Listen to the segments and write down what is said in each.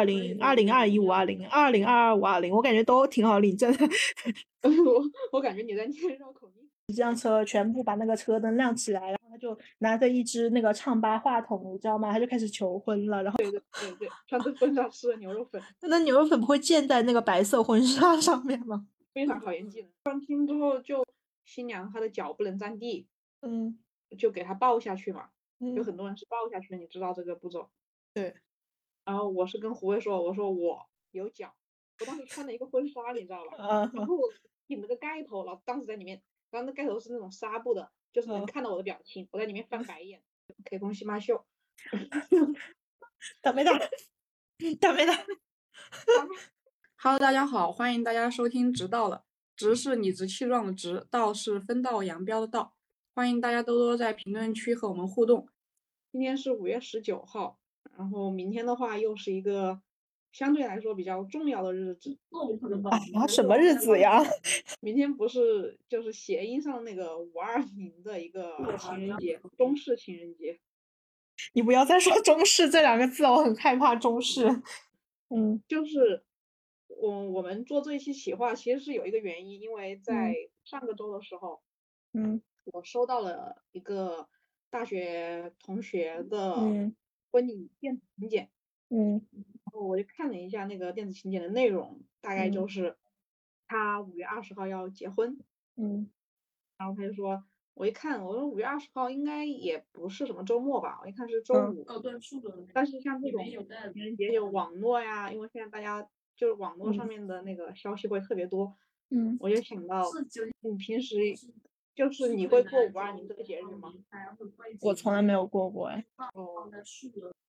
二零、二零二一五二零、二零二二五二零，我感觉都挺好领证。我我感觉你在念绕口令。这辆车全部把那个车灯亮起来，然后他就拿着一支那个唱吧话筒，你知道吗？他就开始求婚了。然后对对对对，穿着婚纱吃的牛肉粉，那牛肉粉不会溅在那个白色婚纱上面吗？非常考验技能。上厅之后，就新娘她的脚不能沾地，嗯，就给她抱下去嘛。嗯有很多人是抱下去的，你知道这个步骤。对。然后我是跟胡卫说，我说我有脚，我当时穿了一个婚纱，你知道吧？啊然后我顶了个盖头，然后当时在里面，然后那盖头是那种纱布的，就是能嗯看到我的表情，我在里面翻白眼。K 风西马秀，打没打？打没打？Hello，大家好，欢迎大家收听《直到了》，直是理直气壮的直，道是分道扬镳的道。欢迎大家多多在评论区和我们互动。今天是五月十九号，然后明天的话又是一个相对来说比较重要的日子。啊，什么日子呀？明天不是就是谐音上那个五二零的一个情人节，中式情人节。你不要再说中式这两个字，我很害怕中式。嗯就是我我们做这一期企划其实是有一个原因，因为在上个周的时候，嗯我收到了一个大学同学的嗯婚礼电子请柬，嗯。然后我就看了一下那个电子请柬的内容，大概就嗯。是他五月二十号要结婚，嗯。然后他就说，我一看，我说五月二十号应该也不是什么周末吧，我一看是周嗯。五，哦，对，是的。但是像这种情人节有网络呀，因为现在大家就是网络上嗯。面的那个消息会特别多，嗯，我就想到你平时就是你会过五二零这个节日吗？我从来没有过过哎。哦，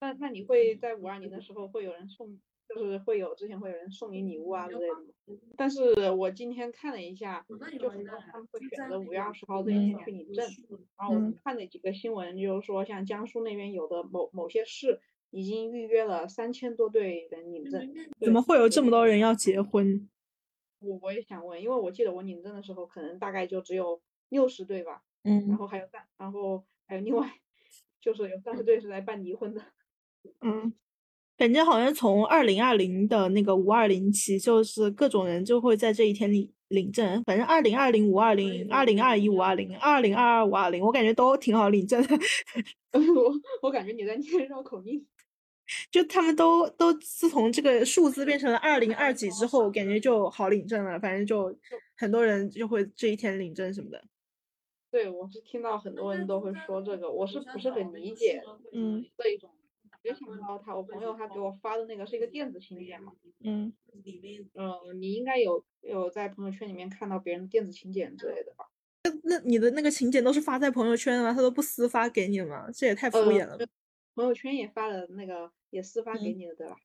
那那你会在五二零的时候会有人送，就是会有之前会有人送你礼物啊之类的吗？但是我今天看了一下，就很多人他们会选择五月二十号这一天去领证，然后我们看了几个新闻，就是说像江苏那边有的某某些市已经预约了三千多对人领证。怎么会有这么多人要结婚？我我也想问，因为我记得我领证的时候可能大概就只有六十对吧，嗯然嗯后还有三，然后还有另外 就是有三十对是来办离婚的。嗯，感觉好像从二零二零的那个五二零起，就是各种人就会在这一天领领证。反正二零二零、五二零、二零二一、五二零、二零二二、五二零，我感觉都挺好领证的。我我感觉你在念绕口令。就他们都都自从这个数字变成了二零二几之后，感觉就好领证了。反正就很多人就会这一天领证什么的。对，我是听到很多人都会说这个，我是不是很理解嗯这一种？没想到他，我朋友他给我发的那个是一个电子请柬嘛，嗯，嗯，你应该有有在朋友圈里面看到别人的电子请柬之类的吧？那那你的那个请柬都是发在朋友圈的吗？他都不私发给你吗？这也太敷呃衍了吧。朋友圈也发了那个，也私发给嗯你了，对吧？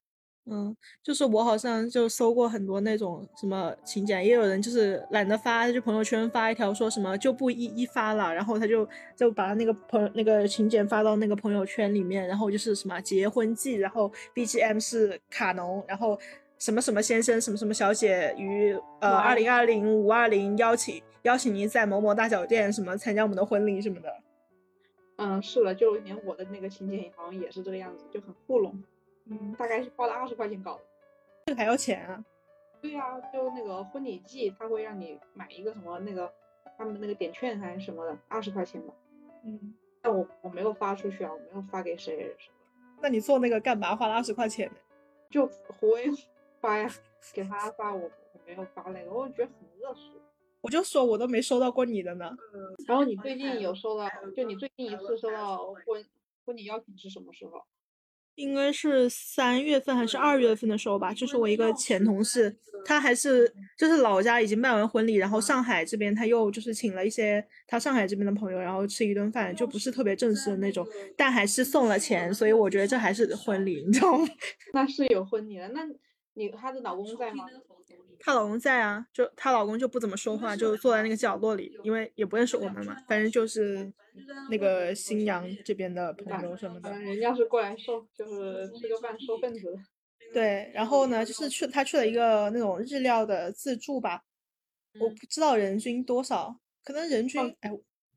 嗯，就是我好像就搜过很多那种什么请柬，也有人就是懒得发，就朋友圈发一条说什么就不一一发了，然后他就就把那个朋那个请柬发到那个朋友圈里面，然后就是什么结婚季，然后 BGM 是卡农，然后什么什么先生什么什么小姐于呃哇二零二零五二零邀请邀请您在某某大酒店什么参加我们的婚礼什么的。嗯，是的，就连我的那个请柬好像也是这个样子，就很糊弄，嗯，大概是花了二十块钱搞的。这个还要钱啊？对呀、就那个婚礼季，他会让你买一个什么那个他们的那个点券还是什么的，二十块钱吧。嗯，但我我没有发出去啊，我没有发给谁什么，那你做那个干嘛？花了二十块钱呢？就胡威发呀，给他发我我没有发那个，我觉得很恶俗。我就说我都没收到过你的呢。然后你最近有收到，就你最近一次收到婚婚礼邀请是什么时候？应该是三月份还是二月份的时候吧，就是我一个前同事，他还是就是老家已经办完婚礼，然后上海这边他又就是请了一些他上海这边的朋友，然后吃一顿饭，就不是特别正式的那种，但还是送了钱，所以我觉得这还是婚礼，你知道吗？那是有婚礼的，那你她的老公在吗？她老公在啊，就她老公就不怎么说话，就坐在那个角落里，因为也不认识我们嘛，反正就是那个新娘这边的朋友什么的。嗯，人家是过来收，就是吃个饭收份子的。对，然后呢，就是去他去了一个那种日料的自助吧，我不知道人均多少，可能人均哎，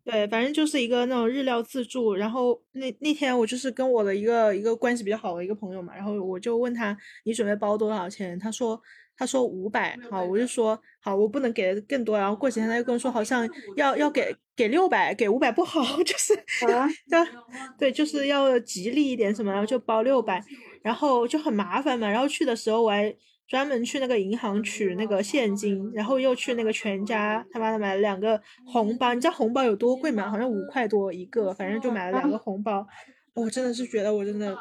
对，反正就是一个那种日料自助。然后那那天我就是跟我的一个一个关系比较好的一个朋友嘛，然后我就问他你准备包多少钱？他说他说五百。好，我就说好，我不能给的更多。然后过几天他又跟我说好像要要给给六百，给五百不好，就是啊，对，就是要吉利一点什么，然后就包六百，然后就很麻烦嘛。然后去的时候我还。专门去那个银行取那个现金，然后又去那个全家他妈的买了两个红包，你知道红包有多贵吗？好像五块多一个，反正就买了两个红包。我真的是觉得我真的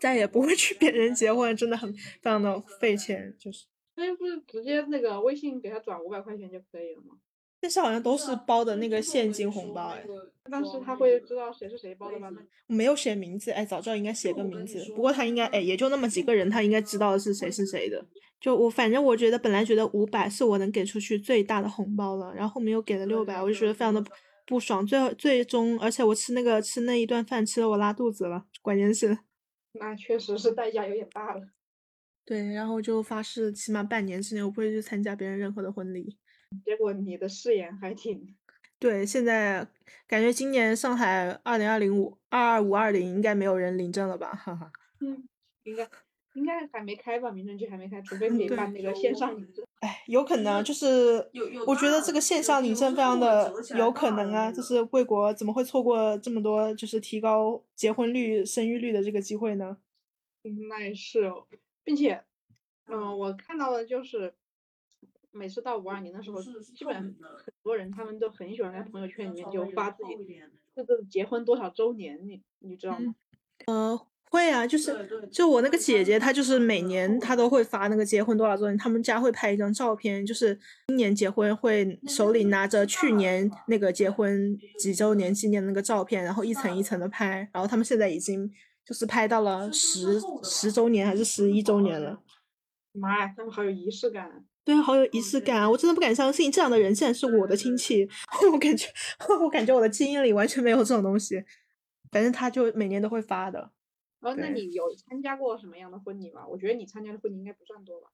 再也不会去别人结婚，真的很非常的费钱，就是。那不是直接那个微信给他转五百块钱就可以了吗？但是好像都是包的那个现金红包哎，但是他会知道谁是谁包的吗？没有写名字哎，早知道应该写个名字。不过他应该哎，也就那么几个人，他应该知道是谁是谁的。就我反正我觉得本来觉得五百是我能给出去最大的红包了，然后后面又给了六百，我就觉得非常的不爽。最后最终，而且我吃那个吃那一顿饭吃的我拉肚子了，关键是。那确实是代价有点大了。对，然后就发誓起码半年之内我不会去参加别人任何的婚礼。结果你的誓言还挺对，现在感觉今年上海二零二零五二二五二零应该没有人领证了吧？哈哈。嗯，应该应该还没开吧？民政局还没开，除非你办那个线上领证。哎，有可能就是，我觉得这个线上领证非常的有可能啊，就是贵国怎么会错过这么多就是提高结婚率、生育率的这个机会呢？嗯，那也是哦，并且，嗯，我看到的就是。每次到五二零的时候，基本很多人他们都很喜欢在朋友圈里面就发自己这个结婚多少周年，你你知道吗？呃，会啊，就是就我那个姐姐，她就是每年她都会发那个结婚多少周年，他们家会拍一张照片，就是今年结婚会手里拿着去年那个结婚几周年纪念那个照片，然后一层一层的拍，然后他们现在已经就是拍到了十十周年还是十一周年了。妈呀，他们好有仪式感。对啊，好有仪式感啊！我真的不敢相信这样的人竟然是我的亲戚。我感觉，我感觉我的基因里完全没有这种东西。反正他就每年都会发的。哦，那你有参加过什么样的婚礼吗？我觉得你参加的婚礼应该不算多吧。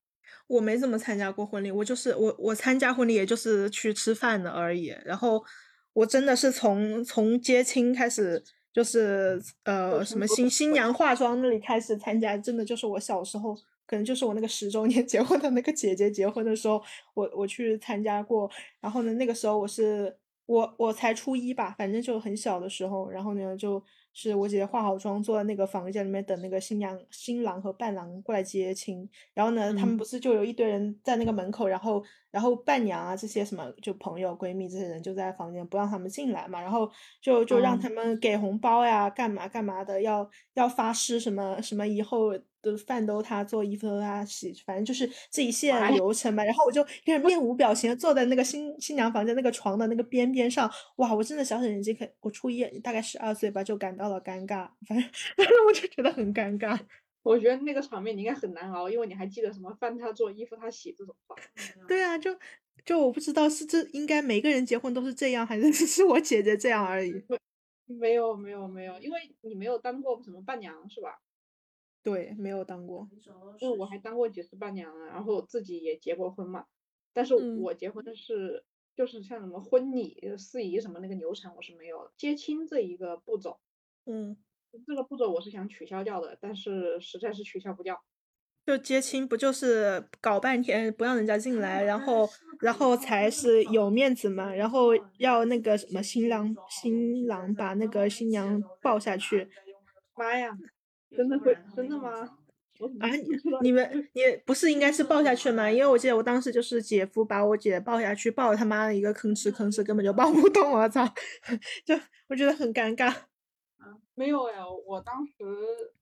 我没怎么参加过婚礼，我就是我我参加婚礼也就是去吃饭的而已。然后我真的是从从接亲开始，就是呃什么新新娘化妆那里开始参加，真的就是我小时候。可能就是我那个十周年 结婚的那个姐姐结婚的时候，我我去参加过。然后呢，那个时候我是我我才初一吧，反正就很小的时候。然后呢，就是我姐姐化好妆，坐在那个房间里面等那个新娘、新郎和伴郎过来接亲。然后呢，他们不是就有一堆人在那个门口，然后然后伴娘啊这些什么就朋友闺蜜这些人就在房间不让他们进来嘛。然后就就让他们给红包呀，干嘛干嘛的，要要发誓什么什么以后。的饭都他做，衣服都他洗，反正就是这一系列流程嘛。然后我就 面无表情的坐在那个新新娘房间那个床的那个边边上，哇，我真的小小年纪，可我初一大概十二岁吧，就感到了尴尬。反正 反正我就觉得很尴尬。我觉得那个场面你应该很难熬，因为你还记得什么饭他做，衣服他洗这种 话。对啊，就就我不知道是这应该每个人结婚都是这样，还是只 是我姐姐这样而已。没有没有没有，因为你没有当过什么伴娘是吧？对，没有当过，因为我还当过几次伴娘啊，然后自己也结过婚嘛。但是我结婚的是，就是像什么婚礼、司仪什么那个流程我是没有的，接亲这一个步骤，嗯，这个步骤我是想取消掉的，但是实在是取消不掉。就接亲不就是搞半天不让人家进来，然后 然后才是有面子嘛，然后要那个什么新郎新郎把那个新娘抱下去。妈呀！真的会真的吗？啊，你们你不是应该是抱下去吗？因为我记得我当时就是姐夫把我姐抱下去，抱了他妈的一个吭哧吭哧，根本就抱不动，我操！就我觉得很尴尬。没有呀，我当时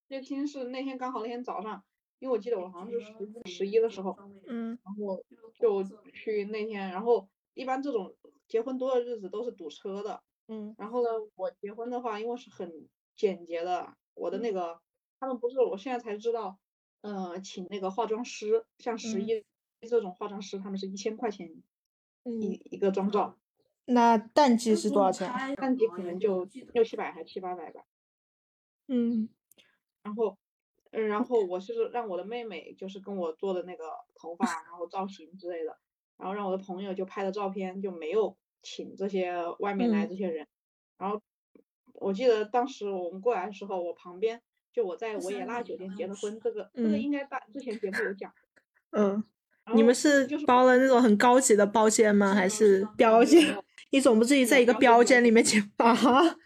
接亲是那天刚好那天早上，因为我记得我好像是十十一的时候，嗯，然后就去那天，然后一般这种结婚多的日子都是堵车的，嗯，然后呢，我结婚的话，因为是很简洁的，我的那个。他们不是，我现在才知道，呃，请那个化妆师，像十一这种化妆师，他们是一千块钱一一个妆照。那淡季是多少钱？淡季可能就六七百还七八百吧。嗯，然后，嗯，然后我是让我的妹妹就是跟我做的那个头发，然后造型之类的，然后让我的朋友就拍的照片就没有请这些外面来嗯这些人。然后我记得当时我们过来的时候，我旁边就我在维也纳酒店结的婚，这个这个嗯应该大之前节目有讲。嗯，然你们是就是包了那种很高级的包间吗？还是标间？你总不至于在一个标间里面结啊？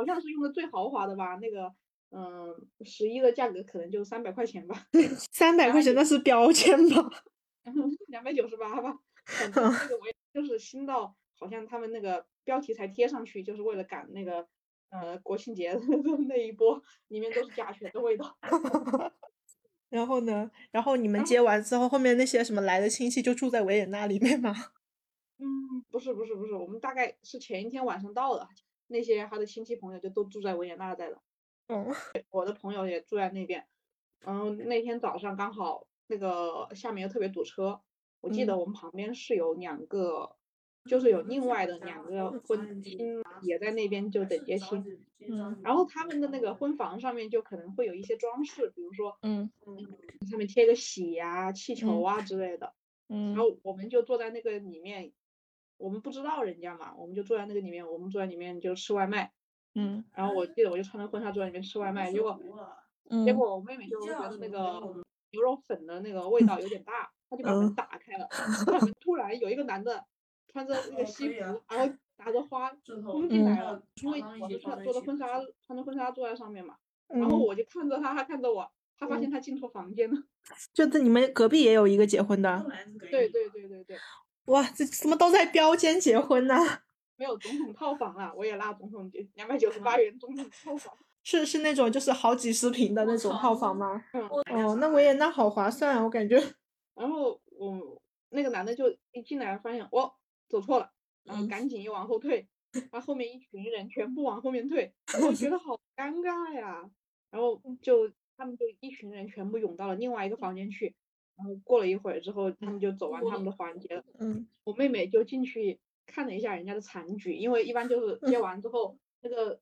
好像是用的最豪华的吧，那个嗯十一的价格可能就三百块钱吧，三百块钱那是标签吧？两百九十八吧。反正这个我也 就是新到好像他们那个标题才贴上去，就是为了赶那个呃国庆节的那一波，里面都是甲醛的味道。然后呢？然后你们接完之后，后面那些什么来的亲戚就住在维也纳里面吗？嗯，不是不是不是，我们大概是前一天晚上到的，那些他的亲戚朋友就都住在维也纳在了，嗯我的朋友也住在那边。然后那天早上刚好那个下面又特别堵车，我记得嗯。我们旁边是有两个，就是有另外的两个婚亲也在那边就等接亲，嗯。然后他们的那个婚房上面就可能会有一些装饰，比如说嗯嗯。上面贴个喜呀、气球嗯。啊之类的。嗯。然后我们就坐在那个里面，我们不知道人家嘛，我们就坐在那个里面，我们坐在里面就吃外卖。嗯然后我记得我就穿着婚纱坐在里面吃外卖，结果嗯，结果我妹妹就觉得那个牛肉粉的那个味道有点大，她就把门嗯。打开了，突然有一个男的穿着那个西服，然后拿着花冲进来了，因为我是穿做的婚纱，穿着婚纱坐在上面嘛，然后嗯。我就看着他，他看着我，他发现他进错房间了。就在你们隔壁也有一个结婚的，对对对对对，哇，这怎么都在标间结婚呢？没有总统套房啊，我也纳总统两百九十八元总统套房。是是那种就是好几十平的那种套房吗？嗯，哦，那维也纳好划算啊，我感觉。然后我那个男的就一进来发现哦走错了，然后嗯赶紧又往后退，然后后面一群人全部往后面退，我觉得好尴尬呀。然后就他们就一群人全部涌到了另外一个房间去，然后过了一会儿之后，他们就走完他们的环节了。嗯我妹妹就进去看了一下人家的残局，因为一般就是接嗯完之后那个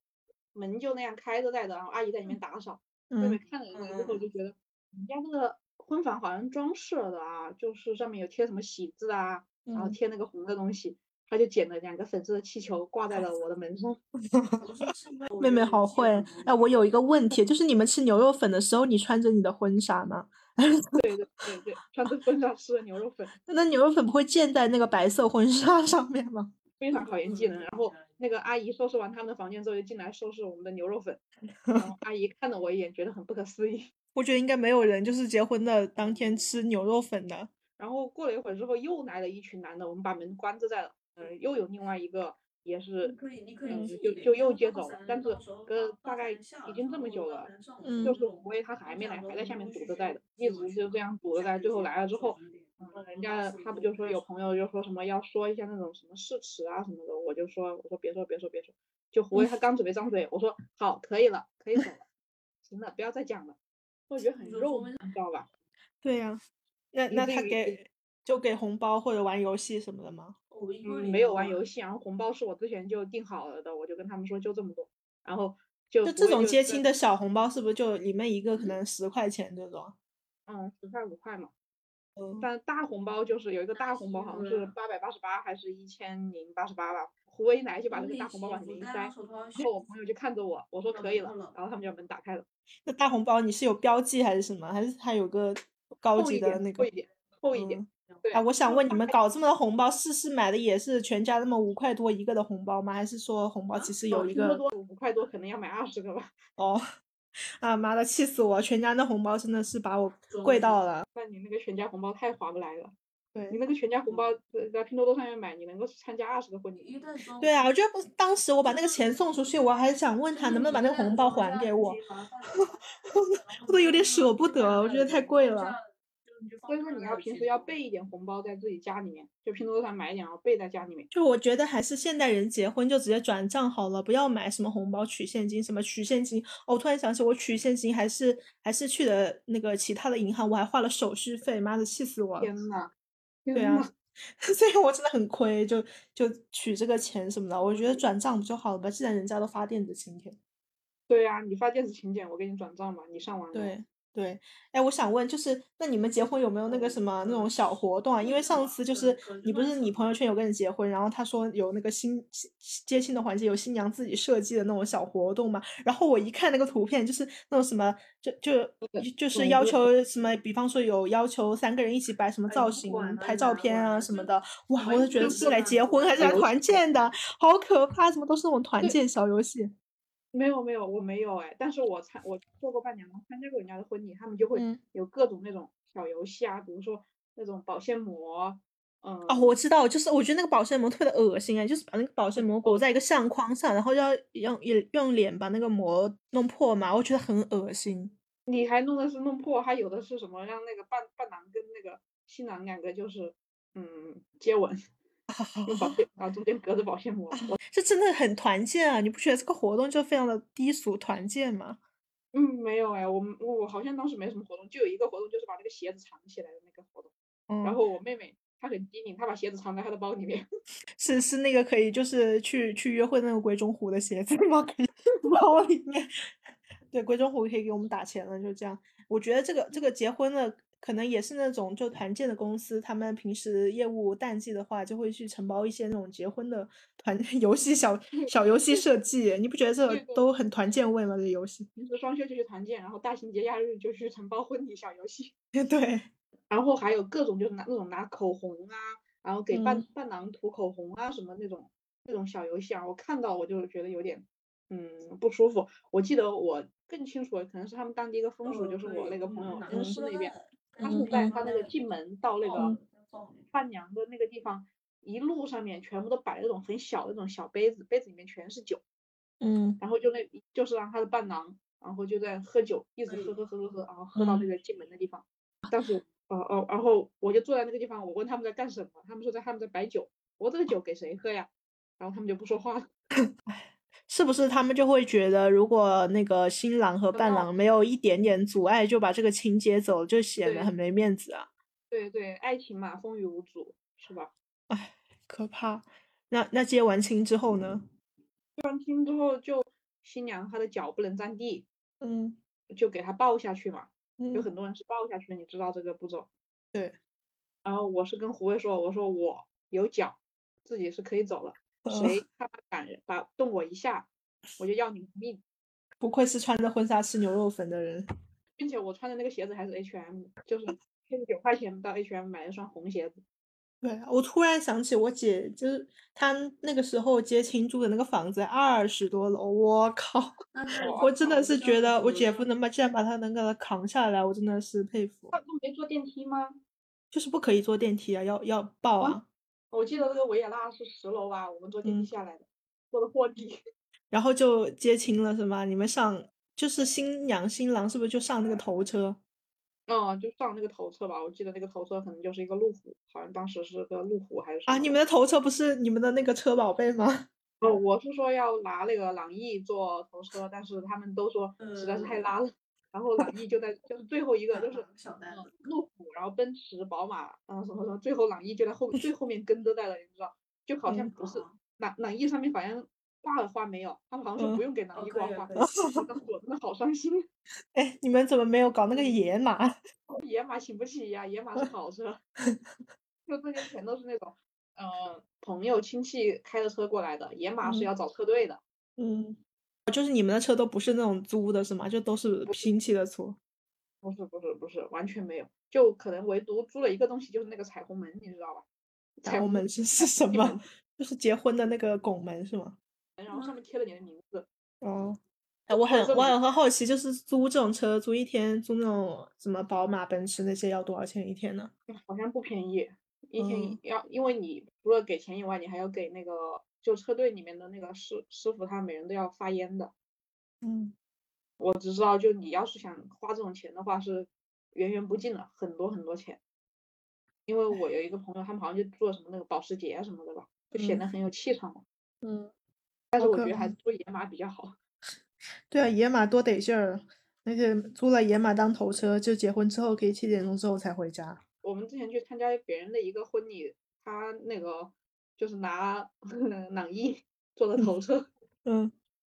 门就那样开着在的，然后阿姨在里面打扫。妹妹嗯看了一会之后就觉得，人家那个婚房好像装饰了的啊，就是上面有贴什么喜字啊，然后嗯贴那个红的东西，她就捡了两个粉色的气球挂在了我的门上。妹妹好会。哎，我有一个问题，就是你们吃牛肉粉的时候，你穿着你的婚纱吗？对对对对，穿着婚纱吃的牛肉粉，那那牛肉粉不会溅在那个白色婚纱上面吗？非常考验技能。然后那个阿姨收拾完他们的房间之后，就进来收拾我们的牛肉粉。然后阿姨看了我一眼，觉得很不可思议。我觉得应该没有人就是结婚的当天吃牛肉粉的。然后过了一会儿之后，又来了一群男的，我们把门关着在了，呃，又有另外一个也是，嗯，就就又接走了，但是隔大概已经这么久了，嗯就是胡威他还没来，还在下面堵着在的，一直就这样堵着在，最后来了之后，嗯，人家他不就说有朋友就说什么要说一下那种什么誓词啊什么的，我就说我说别说别说别说，就 胡威他刚准备张嘴，我说好可以了，可以走了，行了，不要再讲了，我觉得很肉，你知道吧？对呀、那那他给就给红包或者玩游戏什么的吗？嗯，没有玩游戏，然后红包是我之前就定好了的，我就跟他们说就这么多，然后就就这种接亲的小红包，是不是就里面一个可能十块钱这种？嗯，十块五块嘛。嗯但大红包就是有一个大红包，好像是八百八十八还是一千零八十八吧。胡威一来就把那个大红包往里面一塞，然后我朋友就看着我，我说可以了，然后他们就把门打开了，那大红包你是有标记还是什么？还是它有个高级的那个厚一？点，厚一点。啊，我想问你们搞这么多红包，是是买的也是全家那么五块多一个的红包吗？还是说红包其实有一个？五块多，可能要买二十个吧。哦，啊妈的，气死我！全家那红包真的是把我贵到了。那你那个全家红包太划不来了，对你那个全家红包在在拼多多上面买，你能够参加二十个婚礼。对啊，我觉得不，当时我把那个钱送出去，我还想问他能不能把那个红包还给我 我都有点舍不得，我觉得太贵了。所以说你要平时要备一点红包在自己家里面，就拼多多上买一点，然后备在家里面。就我觉得还是现代人结婚就直接转账好了，不要买什么红包取现金，什么取现金。哦，我突然想起我取现金还是还是去的那个其他的银行，我还花了手续费，妈的气死我了。天呐，对啊，所以我真的很亏，就就取这个钱什么的，我觉得转账不就好了吧？既然人家都发电子请柬。对呀、你发电子请柬，我给你转账吧，你上完了。对，对，哎，我想问，就是那你们结婚有没有那个什么那种小活动啊？因为上次就是你不是你朋友圈有个人结婚，然后他说有那个新新接亲的环节，有新娘自己设计的那种小活动嘛。然后我一看那个图片，就是那种什么，就就就是要求什么，比方说有要求三个人一起摆什么造型、拍照片啊什么的。哇，我就觉得是来结婚还是来团建的，好可怕！怎么都是那种团建小游戏？没有没有，我没有哎，但是我参我做过伴娘，参加过人家的婚礼，他们就会有各种那种小游戏啊，比如说那种保鲜膜，嗯，哦，我知道，就是我觉得那个保鲜膜特别的恶心哎，就是把那个保鲜膜裹在一个相框上，然后要用用用脸把那个膜弄破嘛，我觉得很恶心。你还弄的是弄破，还有的是什么让那个伴伴郎跟那个新郎两个就是嗯接吻。用保鲜，中间隔着保鲜膜，这真的很团建啊！你不觉得这个活动就非常的低俗团建吗？嗯，没有哎，我们我好像当时没什么活动，就有一个活动，就是把那个鞋子藏起来的那个活动。嗯。然后我妹妹她很机灵，她把鞋子藏在她的包里面。是是那个可以就是去去约会那个鬼冢虎的鞋子吗？可以 包里面。对，鬼冢虎可以给我们打钱了，就这样。我觉得这个这个结婚的。可能也是那种就团建的公司，他们平时业务淡季的话，就会去承包一些那种结婚的团游戏小 小游戏设计。你不觉得这都很团建味吗？这游戏平时双休就去团建，然后大型节假日就去承包婚礼小游戏。对，然后还有各种就是拿那种拿口红啊，然后给伴伴郎涂口红啊什么那种那种小游戏啊，我看到我就觉得有点嗯不舒服。我记得我更清楚，可能是他们当地一个风俗，就是我那个朋友公司那边。他是在他那个进门到那个伴娘的那个地方，一路上面全部都摆那种很小的那种小杯子，杯子里面全是酒，嗯，然后就那就是让他的伴郎，然后就在喝酒，一直喝喝喝喝喝，然后喝到那个进门的地方。当时，哦哦，然后我就坐在那个地方，我问他们在干什么，他们说在他们在摆酒。我这个酒给谁喝呀？然后他们就不说话了。是不是他们就会觉得，如果那个新郎和伴郎没有一点点阻碍，就把这个亲接走，就显得很没面子啊？对对，爱情嘛，风雨无阻，是吧？唉，可怕。那那接完亲之后呢？接完亲之后，就新娘她的脚不能沾地，嗯，就给她抱下去嘛。有很多人是抱下去的，你知道这个步骤？对。然后我是跟胡卫说，我说我有脚，自己是可以走了。谁他妈敢把动我一下，我就要你的命！不愧是穿着婚纱吃牛肉粉的人，并且我穿的那个鞋子还是 H&M，就是十九块钱到 H&M 买了双红鞋子。对，我突然想起我姐，就是她那个时候接亲住的那个房子二十多楼，我靠！我真的是觉得我姐夫能把，竟然把她能给她扛下来，我真的是佩服。他都没坐电梯吗？就是不可以坐电梯啊，要要抱啊。我记得那个维也纳是十楼吧，我们坐电梯下来的，坐的货梯，然后就接亲了是吗？你们上就是新娘新郎是不是就上那个头车？嗯，就上那个头车吧。我记得那个头车可能就是一个路虎，好像当时是个路虎还是啊？你们的头车不是你们的那个车宝贝吗？哦，我是说要拿那个朗逸做头车，但是他们都说实在是太拉了。然后朗逸就在就是最后一个就是路虎，然后奔驰、宝马，然后什么什么，最后朗逸就在后最后面跟着在了，你知道？就好像不是朗朗逸上面好像挂了花没有？他们好像说不用给朗逸挂花。我 真的好伤心。哎，你们怎么没有搞那个野马？野马请不起呀，野马是好车。就这些全都是那种，嗯，朋友亲戚开的车过来的，野马是要找车队的。嗯。就是你们的车都不是那种租的，是吗？就都是亲戚的车？不是不是不是，完全没有，就可能唯独租了一个东西，就是那个彩虹门，你知道吧？彩虹门是是什 么？就是结婚的那个拱门是吗？然后上面贴了你的名字。哦，哎，我很我很好奇，就是租这种车，租一天租那种什么宝马、奔驰那些要多少钱一天呢？好像不便宜，一天要，因为你除了给钱以外，你还要给那个。就车队里面的那个师师傅，他每人都要发烟的。嗯，我只知道，就你要是想花这种钱的话，是源源不尽的，很多很多钱。因为我有一个朋友，他们好像就做什么那个保时捷什么的吧，就显得很有气场嘛。嗯。但是我觉得还是租野马比较好。对啊，野马多得劲儿，而且租了野马当头车，就结婚之后可以七点钟之后才回家。我们之前去参加别人的一个婚礼，他那个。就是拿朗逸做的头车，嗯，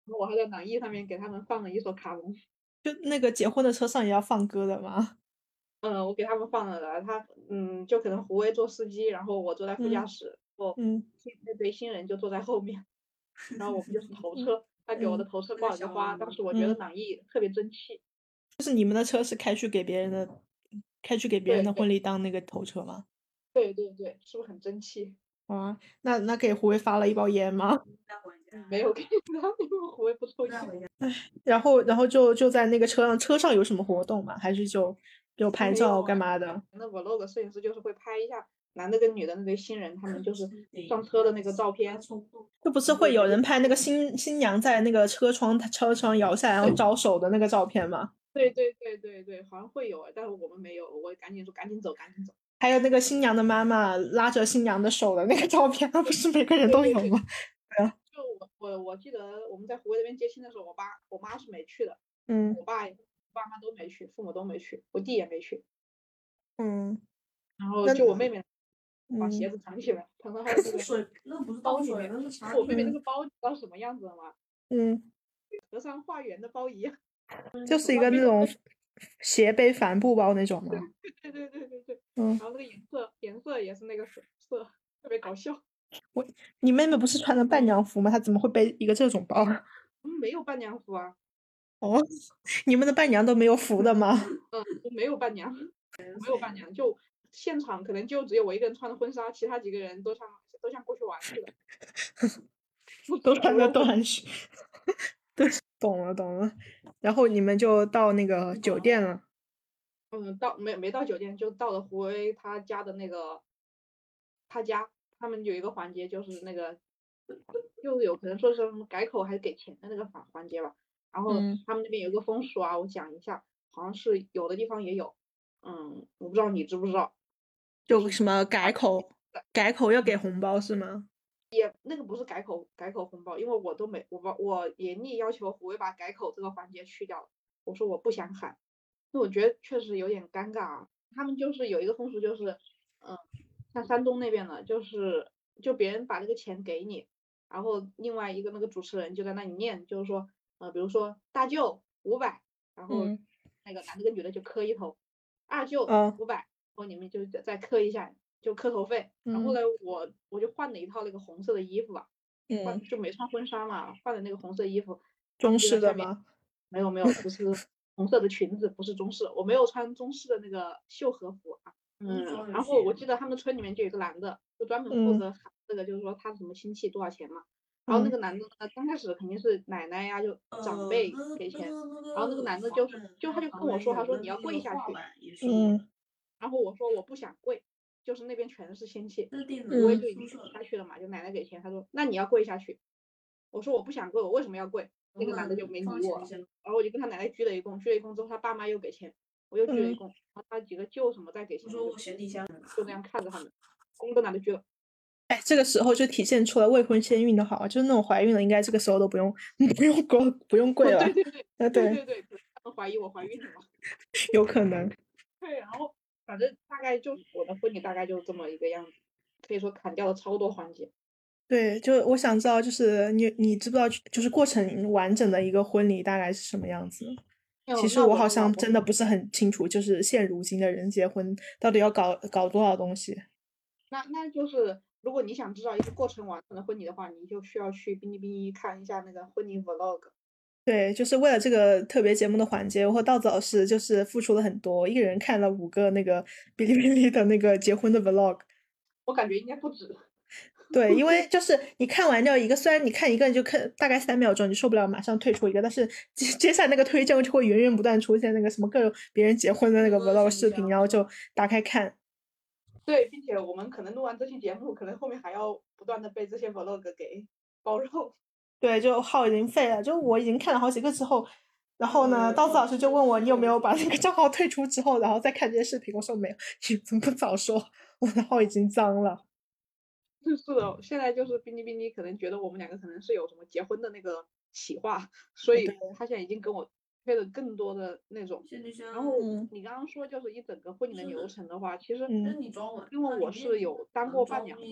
我还在朗逸上面给他们放了一首卡农，就那个结婚的车上也要放歌的吗？嗯，我给他们放了的，他嗯，就可能胡威做司机，然后我坐在副驾嗯驶，哦，嗯。那对新人就坐在后面，然后我们就是头车，他给我的头车挂了个花，当时我觉得嗯。朗逸特别争气，就是你们的车是开去给别人的，开去给别人的婚礼。当那个头车吗？对对对，是不是很争气？啊，那那给胡威发了一包烟吗？没有给他，因为胡威不抽烟。然后然后就就在那个车上，车上有什么活动吗？还是就就拍照干嘛的？那 vlog 摄影师就是会拍一下男的跟女的那对新人，他们就是上车的那个照片。就不是会有人拍那个新新娘在那个车窗车窗摇下来，然后招手的那个照片吗？对对对对对，好像会有，但是我们没有，我赶紧说赶紧走，赶紧走。还有那个新娘的妈妈拉着新娘的手的那个照片，那 不是每个人都有吗？就我我我记得我们在湖北那边接亲的时候，我爸我妈是没去的，嗯我爸爸妈都没去，父母都没去，我弟也没去，嗯然后就我妹妹把嗯鞋子藏起来，藏到她的那个水那不是包里面。倒水，那是茶我妹妹那嗯个包你知道什么样子的吗？嗯，和尚化缘的包一样。就是一个那种斜背帆布包那种吗？对对对对对，嗯然后那个颜色颜色也是那个水色，特别搞笑。我你妹妹不是穿的伴娘服吗？她怎么会背一个这种包？我们没有伴娘服啊，哦，你们的伴娘都没有服的吗？嗯，我没有伴娘，没有伴娘，就现场可能就只有我一个人穿的婚纱，其他几个人都像都像过去玩去的。都穿着短裙。对，懂了懂了。然后你们就到那个酒店了。嗯，到没没到酒店，就到了胡威他家的那个他家，他们有一个环节就是那个，就是有可能说是什么改口还是给钱的那个环环节吧。然后嗯他们那边有一个风俗啊，我讲一下，好像是有的地方也有，嗯，我不知道你知不知道，就什么改口，改口要给红包是吗？也那个不是改口改口红包，因为我都没我把我严厉要求胡威把改口这个环节去掉了，我说我不想喊，那我觉得确实有点尴尬啊。他们就是有一个风俗，就是嗯，像山东那边的，就是就别人把这个钱给你，然后另外一个那个主持人就在那里念，就是说呃，比如说大舅五百，然后嗯那个男的跟女的就磕一头，二舅嗯五百，然后你们就再再磕一下，就磕头费。然后嗯呢，我我就换了一套那个红色的衣服吧，换嗯，就没穿婚纱嘛，换的那个红色衣服。中式的吗？没有没有，不是红色的裙子，不是中式，我没有穿中式的那个秀和服啊。嗯，然后我记得他们村里面就有一个男的，就专门负嗯责喊这个，就是说他什么亲戚多少钱嘛。然后那嗯个男的呢，刚开始肯定是奶奶呀，就长辈给钱，然后那个男的就是就他就跟我说，他说你要跪下去，嗯然后我说我不想跪，就是那边全是亲戚，嗯我也就已经跪下去了嘛，就奶奶给钱，他说那你要跪下去，我说我不想跪，我为什么要跪？那个男的就没理我了，然后我就跟他奶奶鞠了一躬，鞠了一躬之后，他爸妈又给钱，我又鞠了一嗯躬，然后他几个舅什么再给钱，就行李箱。就那样看着他们，躬都懒得鞠了。哎，这个时候就体现出了未婚先孕的好，就是那种怀孕了，应该这个时候都不用 不用跪不用 跪了。对对对呃，对，对对对，他们怀疑我怀孕了嘛。有可能。对，然后反正大概就我的婚礼大概就这么一个样子，可以说砍掉了超多环节。对，就我想知道，就是你你知不知道，就是过程完整的一个婚礼大概是什么样子？哦其实我好像真的不是很清楚，就是现如今的人结婚到底要搞搞多少东西。那那就是，如果你想知道一个过程完整的婚礼的话，你就需要去哔哩哔哩看一下那个婚礼 vlog。对，就是为了这个特别节目的环节，我和稻子老师就是付出了很多，一个人看了五个那个 哔哩哔哩的那个结婚的 vlog。我感觉应该不止。对，因为就是你看完掉一个，虽然你看一个你就看大概三秒钟，你受不了，马上退出一个，但是接接下来那个推荐就会源源不断出现那个什么各种别人结婚的那个 vlog 视频，然后就打开看。对，并且我们可能录完这期节目，可能后面还要不断的被这些 vlog 给包肉。对，就号已经废了，就我已经看了好几个之后，然后呢，刀子老师就问我你有没有把那个账号退出之后，然后再看这些视频，我说没有，你怎么不早说？我的号已经脏了。是的，现在就是哔哩哔哩可能觉得我们两个可能是有什么结婚的那个企划，所以他现在已经跟我配的更多的那种。然后嗯你刚刚说就是一整个婚礼的流程的话，其实嗯因为我是有当过伴娘的，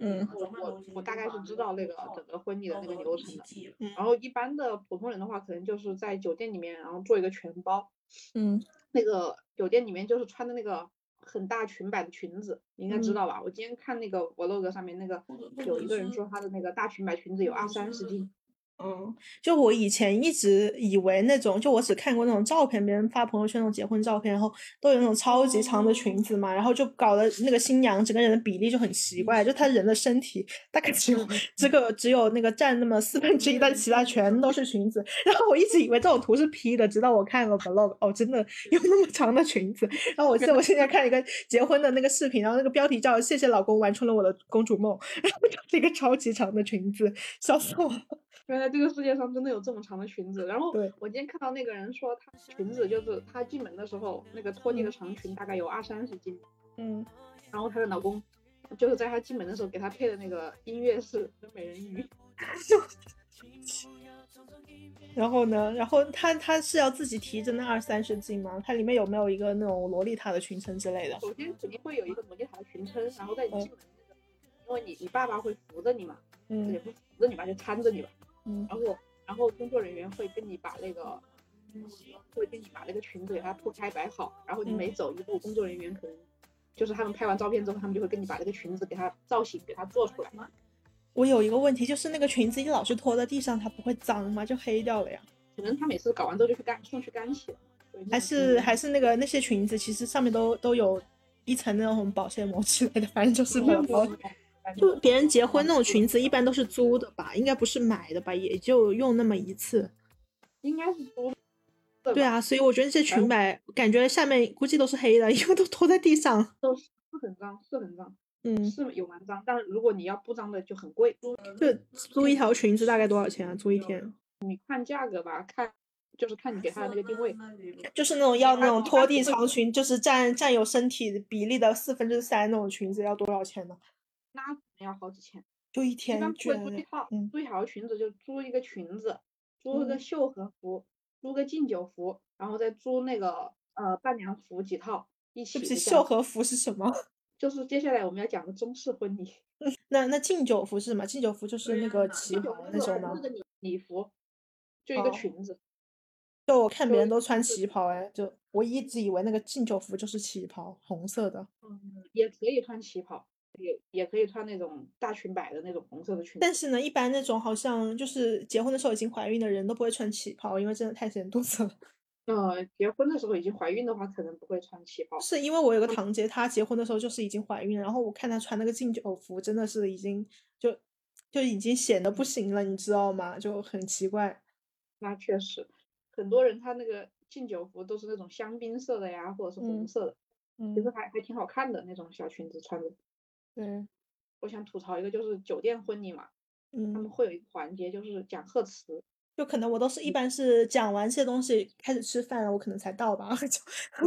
嗯我我我大概是知道那个整个婚礼的那个流程的。嗯然后一般的普通人的话，可能就是在酒店里面，然后做一个全包。嗯那个酒店里面就是穿的那个很大裙摆的裙子，你应该知嗯道吧？我今天看那个 vlog 上面那个有一个人说他的那个大裙摆裙子有二三十斤，嗯，就我以前一直以为那种，就我只看过那种照片，别人发朋友圈那种结婚照片，然后都有那种超级长的裙子嘛，然后就搞得那个新娘整个人的比例就很奇怪，就她人的身体大概只有 这个只有那个占那么四分之一，但其他全都是裙子。然后我一直以为这种图是 P 的，直到我看了 vlog，哦，真的 有那么长的裙子。然后我记得我现在看一个结婚的那个视频，然后那个标题叫“谢谢老公完成了我的公主梦”，然后就是一个超级长的裙子，笑死我了。原来这个世界上真的有这么长的裙子。然后我今天看到那个人说，他裙子就是他进门的时候那个拖地的长裙大概有二三十斤，嗯。然后她的老公就是在她进门的时候给她配的那个音乐是美人鱼。然后呢？然后她她是要自己提着那二三十斤吗？它里面有没有一个那种洛丽塔的裙撑之类的？首先肯定会有一个洛丽塔的裙撑，然后在你嗯进门那个，因为你你爸爸会扶着你嘛，也嗯不扶着你吧，就搀着你吧。嗯然后然后工作人员会跟你把那个，会跟你把那个裙子给它铺开摆好，然后你嗯每走一步，工作人员可能就是他们拍完照片之后，他们就会跟你把那个裙子给它造型给它做出来。我有一个问题，就是那个裙子一老是拖在地上，它不会脏吗？就黑掉了呀？可能他每次搞完之后就去干送去干洗了。还是还是那个那些裙子，其实上面都都有一层那种保鲜膜之类的，反正就是不用为了保不用感觉就别人结婚那种裙子，一般都是租的吧？应该不是买的吧？也就用那么一次。应该是租的，对啊，所以我觉得这些裙摆感觉下面估计都是黑的，因为都拖在地上。都是是很脏，是很脏，嗯，是有蛮脏，但是如果你要不脏的就很贵。就租一条裙子大概多少钱啊？租一天？你看价格吧，看就是看你给他的那个定位。就是那种要那种拖地长裙，就是占占有身体比例的四分之三那种裙子，要多少钱呢？那可能要好几千。就一一般不会租一套，嗯租一条裙子就租一个裙子，租一个嗯秀禾服，租个敬酒服，然后再租那个呃伴娘服几套一起。秀禾服是什么？就是接下来我们要讲的中式婚礼，那那敬酒服是什么？敬酒服就是那个旗袍那种吗那？个礼礼服，就一个哦裙子。就我看别人都穿旗袍，哎，就我一直以为那个敬酒服就是旗袍，红色的。嗯，也可以穿旗袍，也也可以穿那种大裙摆的那种红色的裙子。但是呢，一般那种好像就是结婚的时候已经怀孕的人都不会穿旗袍，因为真的太显肚子了。呃，结婚的时候已经怀孕的话，可能不会穿旗袍。是因为我有个堂姐，她结婚的时候就是已经怀孕了，然后我看她穿那个敬酒服，真的是已经就就已经显得不行了，你知道吗？就很奇怪。那确实，很多人他那个敬酒服都是那种香槟色的呀，或者是红嗯色的，其实嗯，还还挺好看的那种小裙子穿着。对，我想吐槽一个，就是酒店婚礼嘛，嗯他们嗯，会有一个环节就是讲贺词，就可能我都是一般是讲完这些东西开始吃饭了，我可能才到吧，就就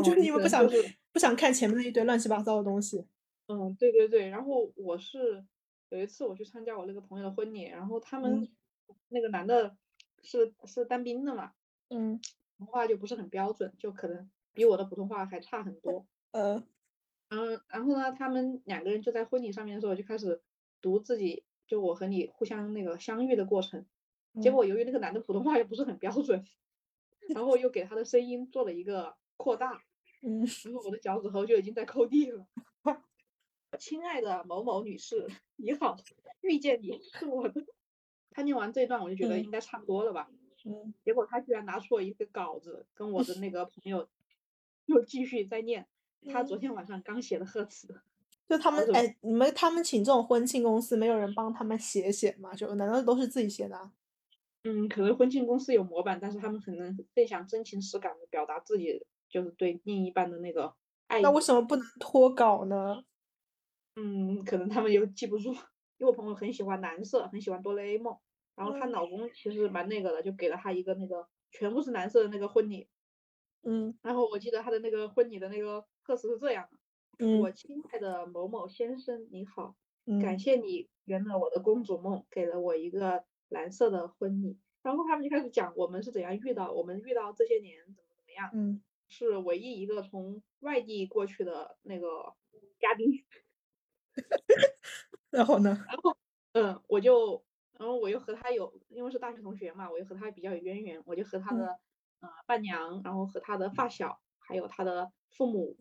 嗯可能因为不想就是不想看前面那一堆乱七八糟的东西。嗯，对对对。然后我是有一次我去参加我那个朋友的婚礼，然后他们嗯那个男的是是当兵的嘛，嗯，普通话就不是很标准，就可能比我的普通话还差很多。呃，嗯，然后呢，他们两个人就在婚礼上面的时候就开始读自己，就我和你互相那个相遇的过程。结嗯果由于那个男的普通话又不是很标准，然后又给他的声音做了一个扩大，嗯，然后我的脚趾头就已经在抠地了。亲爱的某某女士，你好，遇见你是我的。他念完这一段，我就觉得嗯应该差不多了吧。嗯，结果他居然拿出了一个稿子，跟我的那个朋友 又继续在念。他昨嗯天晚上刚写的贺词。就他们哎，你们他们请这种婚庆公司，没有人帮他们写写吗？就难道都是自己写的啊？嗯，可能婚庆公司有模板，但是他们可能更想真情实感的表达自己就是对另一半的那个爱。那为什么不能脱稿呢？嗯，可能他们又记不住，因为我朋友很喜欢蓝色，很喜欢哆啦 A 梦，然后她嗯老公其实蛮那个的，就给了她一个那个全部是蓝色的那个婚礼。嗯然后我记得她的那个婚礼的那个贺词是这样的：我嗯亲爱的某某先生，你好，嗯感谢你圆了我的公主梦，给了我一个蓝色的婚礼，然后他们就开始讲我们是怎样遇到，我们遇到这些年怎么怎么样，嗯是唯一一个从外地过去的那个嘉宾。然后呢？然后嗯，我就，然后我又和他有，因为是大学同学嘛，我又和他比较有渊源，我就和他嗯的呃伴娘，然后和他的发小，还有他的父母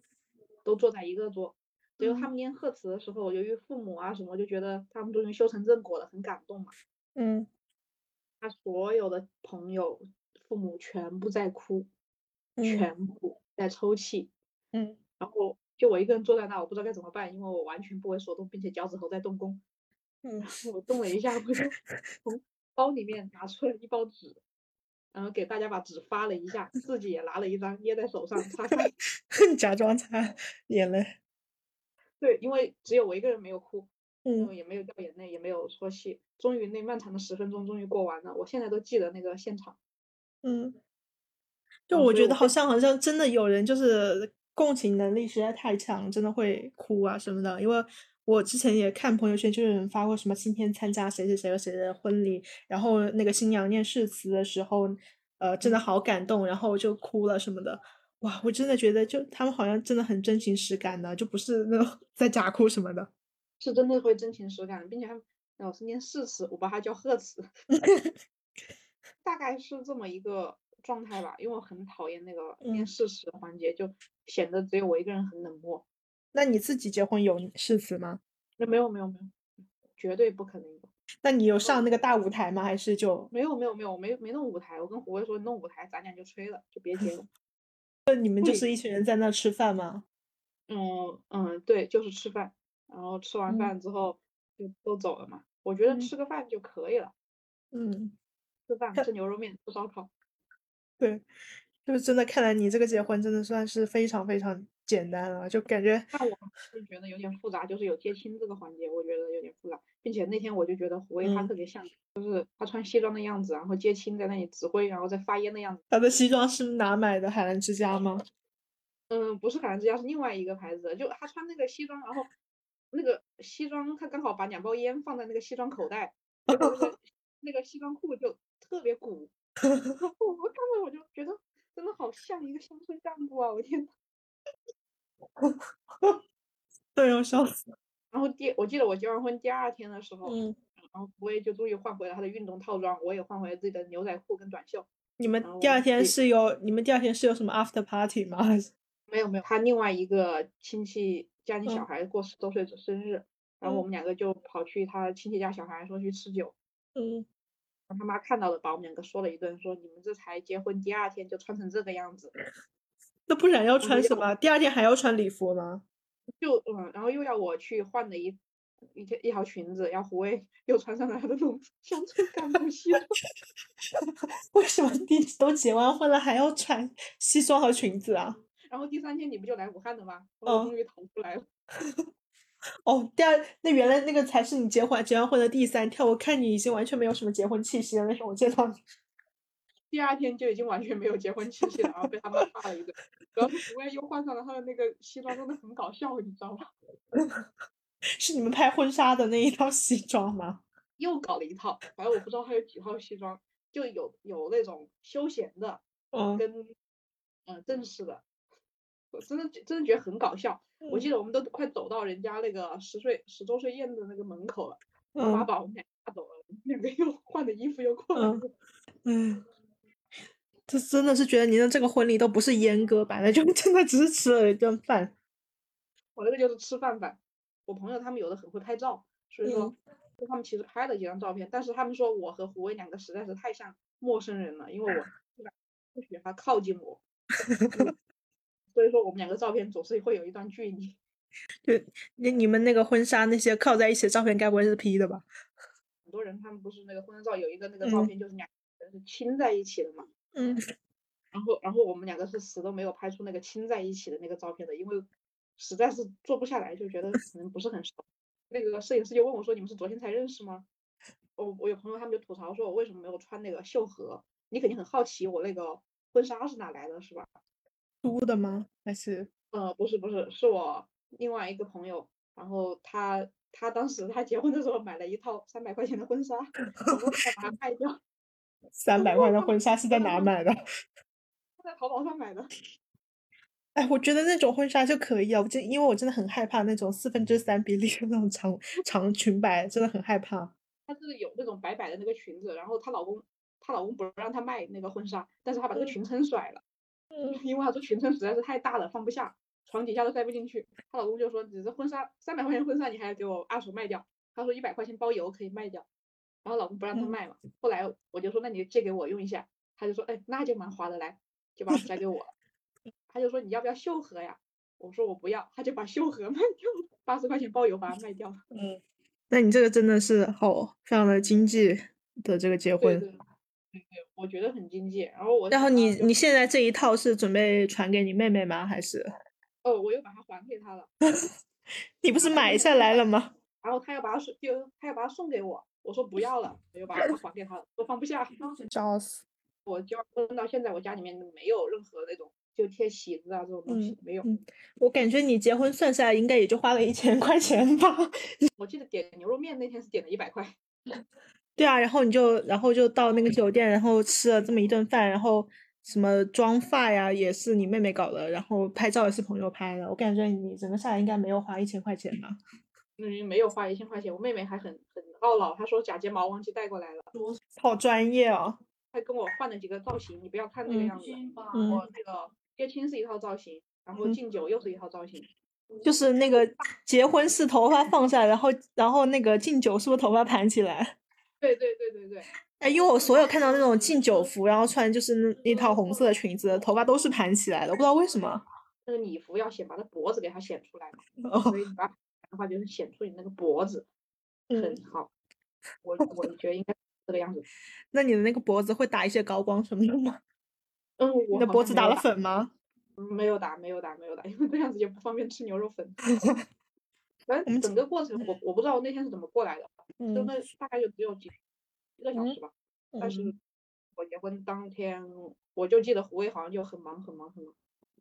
都坐在一个桌。结果他嗯们念贺词的时候，由于父母啊什么，就觉得他们终于修成正果了，很感动嘛。嗯他所有的朋友、父母全部在哭，嗯全部在抽泣，嗯然后就我一个人坐在那，我不知道该怎么办，因为我完全不为所动，并且脚趾头在动工。嗯我动了一下，我就从包里面拿出了一包纸，然后给大家把纸发了一下，自己也拿了一张捏在手上擦擦。假装擦眼泪。对，因为只有我一个人没有哭，嗯也没有掉眼泪，也没有说戏。终于那漫长的十分钟终于过完了，我现在都记得那个现场。嗯，就嗯我觉得好像好像真的有人就是共情能力实在太强，真的会哭啊什么的。因为我之前也看朋友圈，就有人发过什么今天参加谁谁谁和谁的婚礼，然后那个新娘念誓词的时候，呃，真的好感动，然后就哭了什么的。哇，我真的觉得就他们好像真的很真情实感的，就不是那种 在假哭什么的。是真的会真情实感，并且还老师念誓词，我把它叫贺词，大概是这么一个状态吧。因为我很讨厌那个念嗯誓词的环节，就显得只有我一个人很冷漠。那你自己结婚有誓词吗？那没有没有没有，绝对不可能有。那你有上那个大舞台吗？还是就没有没有没有，我没没弄舞台。我跟胡威说弄舞台，咱俩就吹了，就别结了。那你们就是一群人在那吃饭吗？嗯嗯，对，就是吃饭，然后吃完嗯饭之后就都走了嘛。我觉得嗯吃个饭就可以了，嗯。吃饭吃牛肉面吃烧烤。对，就是真的，看来你这个结婚真的算是非常非常简单了，就感觉，但我是觉得有点复杂，就是有接亲这个环节，我觉得有点复杂，并且那天我就觉得胡威他嗯特别像，就是他穿西装的样子，然后接亲在那里指挥，然后在发烟的样子。他的西装是哪买的？海澜之家吗？嗯，不是海澜之家，是另外一个牌子的，就他穿那个西装，然后那个西装他刚好把两包烟放在那个西装口袋，那个 那个西装裤就特别鼓，然后我看着我就觉得真的好像一个乡村干部啊，我天呐。对，我笑死了。然后第我记得我结完婚第二天的时候，嗯，然后我也就终于换回了他的运动套装，我也换回了自己的牛仔裤跟短袖。你们第二天是有你们第二天是有什么 after party 吗？还是没有没有，他另外一个亲戚家里小嗯孩过十周岁生日，然后我嗯们两个就跑去他亲戚家小孩说去吃酒，嗯，然后他妈看到了，把我们两个说了一顿，说你们这才结婚第二天就穿成这个样子，那不然要穿什么？第二天还要穿礼服吗？就嗯，然后又要我去换了一一条一条裙子，然后胡威又穿上了他的那种乡村干部西装。为什么你都结完婚了还要穿西装和裙子啊？然后第三天你不就来武汉了吗？我终嗯于逃出来了。哦，第二那原来那个才是你结婚结完婚的第三天，我看你已经完全没有什么结婚气息了。那时候我见到你，第二天就已经完全没有结婚气息了，然后被他妈骂了一顿。主要是胡威又换上了他的那个西装，真的很搞笑，你知道吗？是你们拍婚纱的那一套西装吗？又搞了一套，反正我不知道他有几套西装，就有有那种休闲的，嗯，跟嗯、呃正式的，我真的觉真的觉得很搞笑。我记嗯得我们都快走到人家那个十岁十周岁宴的那个门口了，我妈嗯把我们俩吓走了，我们两个又换的衣服又过来。嗯，这真的是觉得您的这个婚礼都不是阉割版的，就 真的只是吃了一顿饭。我那个就是吃饭版。我朋友他们有的很会拍照，所以说嗯就他们其实拍了几张照片，但是他们说我和胡威两个实在是太像陌生人了，因为我 不许他靠近我，嗯所以说我们两个照片总是会有一段距离。你你们那个婚纱那些靠在一起的照片，该不会是 P 的吧？很多人他们不是那个婚纱照有一个那个照嗯片就是两个人是亲在一起的嘛，嗯然后然后我们两个是死都没有拍出那个亲在一起的那个照片的，因为实在是坐不下来，就觉得 可能不是很熟。那个摄影师就问我说：“你们是昨天才认识吗？”我我有朋友他们就吐槽说我为什么没有穿那个秀禾，你肯定很好奇我那个婚纱是哪来的，是吧？租的吗？还是呃，不是不是，是我另外一个朋友，然后他他当时他结婚的时候买了一套三百块钱的婚纱，我把它 卖掉，三百块的婚纱是在哪买的？在淘宝上买的。哎，我觉得那种婚纱就可以啊，我真因为我真的很害怕那种四分之三比例的那种长长裙摆，真的很害怕。她是有那种白白的那个裙子，然后她老公她老公不让她卖那个婚纱，但是她把这个裙撑甩了，嗯，因为她说裙撑实在是太大了，放不下，床底下都塞不进去。她老公就说：“你这婚纱三百块钱婚纱，你还要给我二手卖掉？”她说：“一百块钱包邮可以卖掉。”然后老公不让他卖嘛，后来我就说：“那你借给我用一下。”他就说：“哎，那就蛮划得来，就把它给我了。”他就说你要不要秀禾呀？我说我不要，他就把秀禾 卖掉了，八十块钱包邮把它卖掉了。嗯，那你这个真的是好，非常的经济的这个结婚。对对对，我觉得很经济。然后我然后你你现在这一套是准备传给你妹妹吗？还是？哦，我又把它还给她了。你不是买下来了吗？然后他要把它送，就他要把它送给我，我说不要了，我又把它还给他了，我放不下。笑死！我结婚到现在，我家里面没有任何那种。就贴喜字啊，这种东西没有。我感觉你结婚算下来应该也就花了一千块钱吧。我记得点牛肉面那天是点了一百块。对啊，然后你就然后就到那个酒店，然后吃了这么一顿饭，然后什么妆发呀也是你妹妹搞的，然后拍照也是朋友拍的。我感觉你整个下来应该没有花一千块钱吧？嗯，没有花一千块钱。我妹妹还很很懊恼，她说假睫毛忘记带过来了。好专业哦。她跟我换了几个造型，你不要看那个样子，我那个。接亲是一套造型，然后敬酒又是一套造型，就是那个结婚是头发放下，然后然后那个敬酒是不是头发盘起来？对对对对对。哎，因为我所有看到那种敬酒服，然后穿就是那一套红色的裙子，头发都是盘起来的，我不知道为什么。那个礼服要显把它脖子给它显出来嘛，所以你把的话就是显出你那个脖子很好。我我 觉得应该这个样子。那你的那个脖子会打一些高光什么的吗？嗯，我的脖子打了粉吗？没有打，没有打，没有打，因为这样子也不方便吃牛肉粉。反正整个过程我我不知道我那天是怎么过来的，就那大概就只有几一个小时吧。但是我结婚当天，我就记得胡威好像就很忙很忙很忙，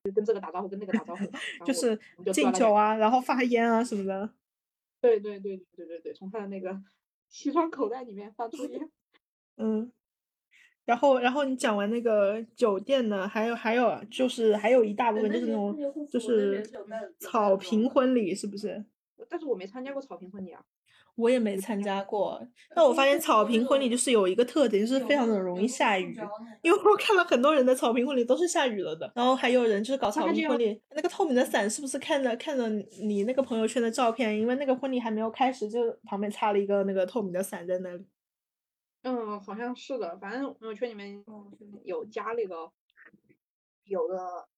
就跟这个打招呼，跟那个打招呼，就是敬酒啊，然后发烟啊什么的。对对对对对对，从他的那个西装口袋里面发出烟。嗯。然后，然后你讲完那个酒店呢，还有还有就是还有一大部分就是那种就是草坪婚礼，是不是？但是我没参加过草坪婚礼啊。我也没参加过。但我发现草坪婚礼就是有一个特点，就是非常的容易下雨。因为我看了很多人的草坪婚礼都是下雨了的。然后还有人就是搞草坪婚礼，那个透明的伞是不是看着看着你那个朋友圈的照片？因为那个婚礼还没有开始，就旁边插了一个那个透明的伞在那里。嗯，好像是的，反正朋友圈里面有加那个有的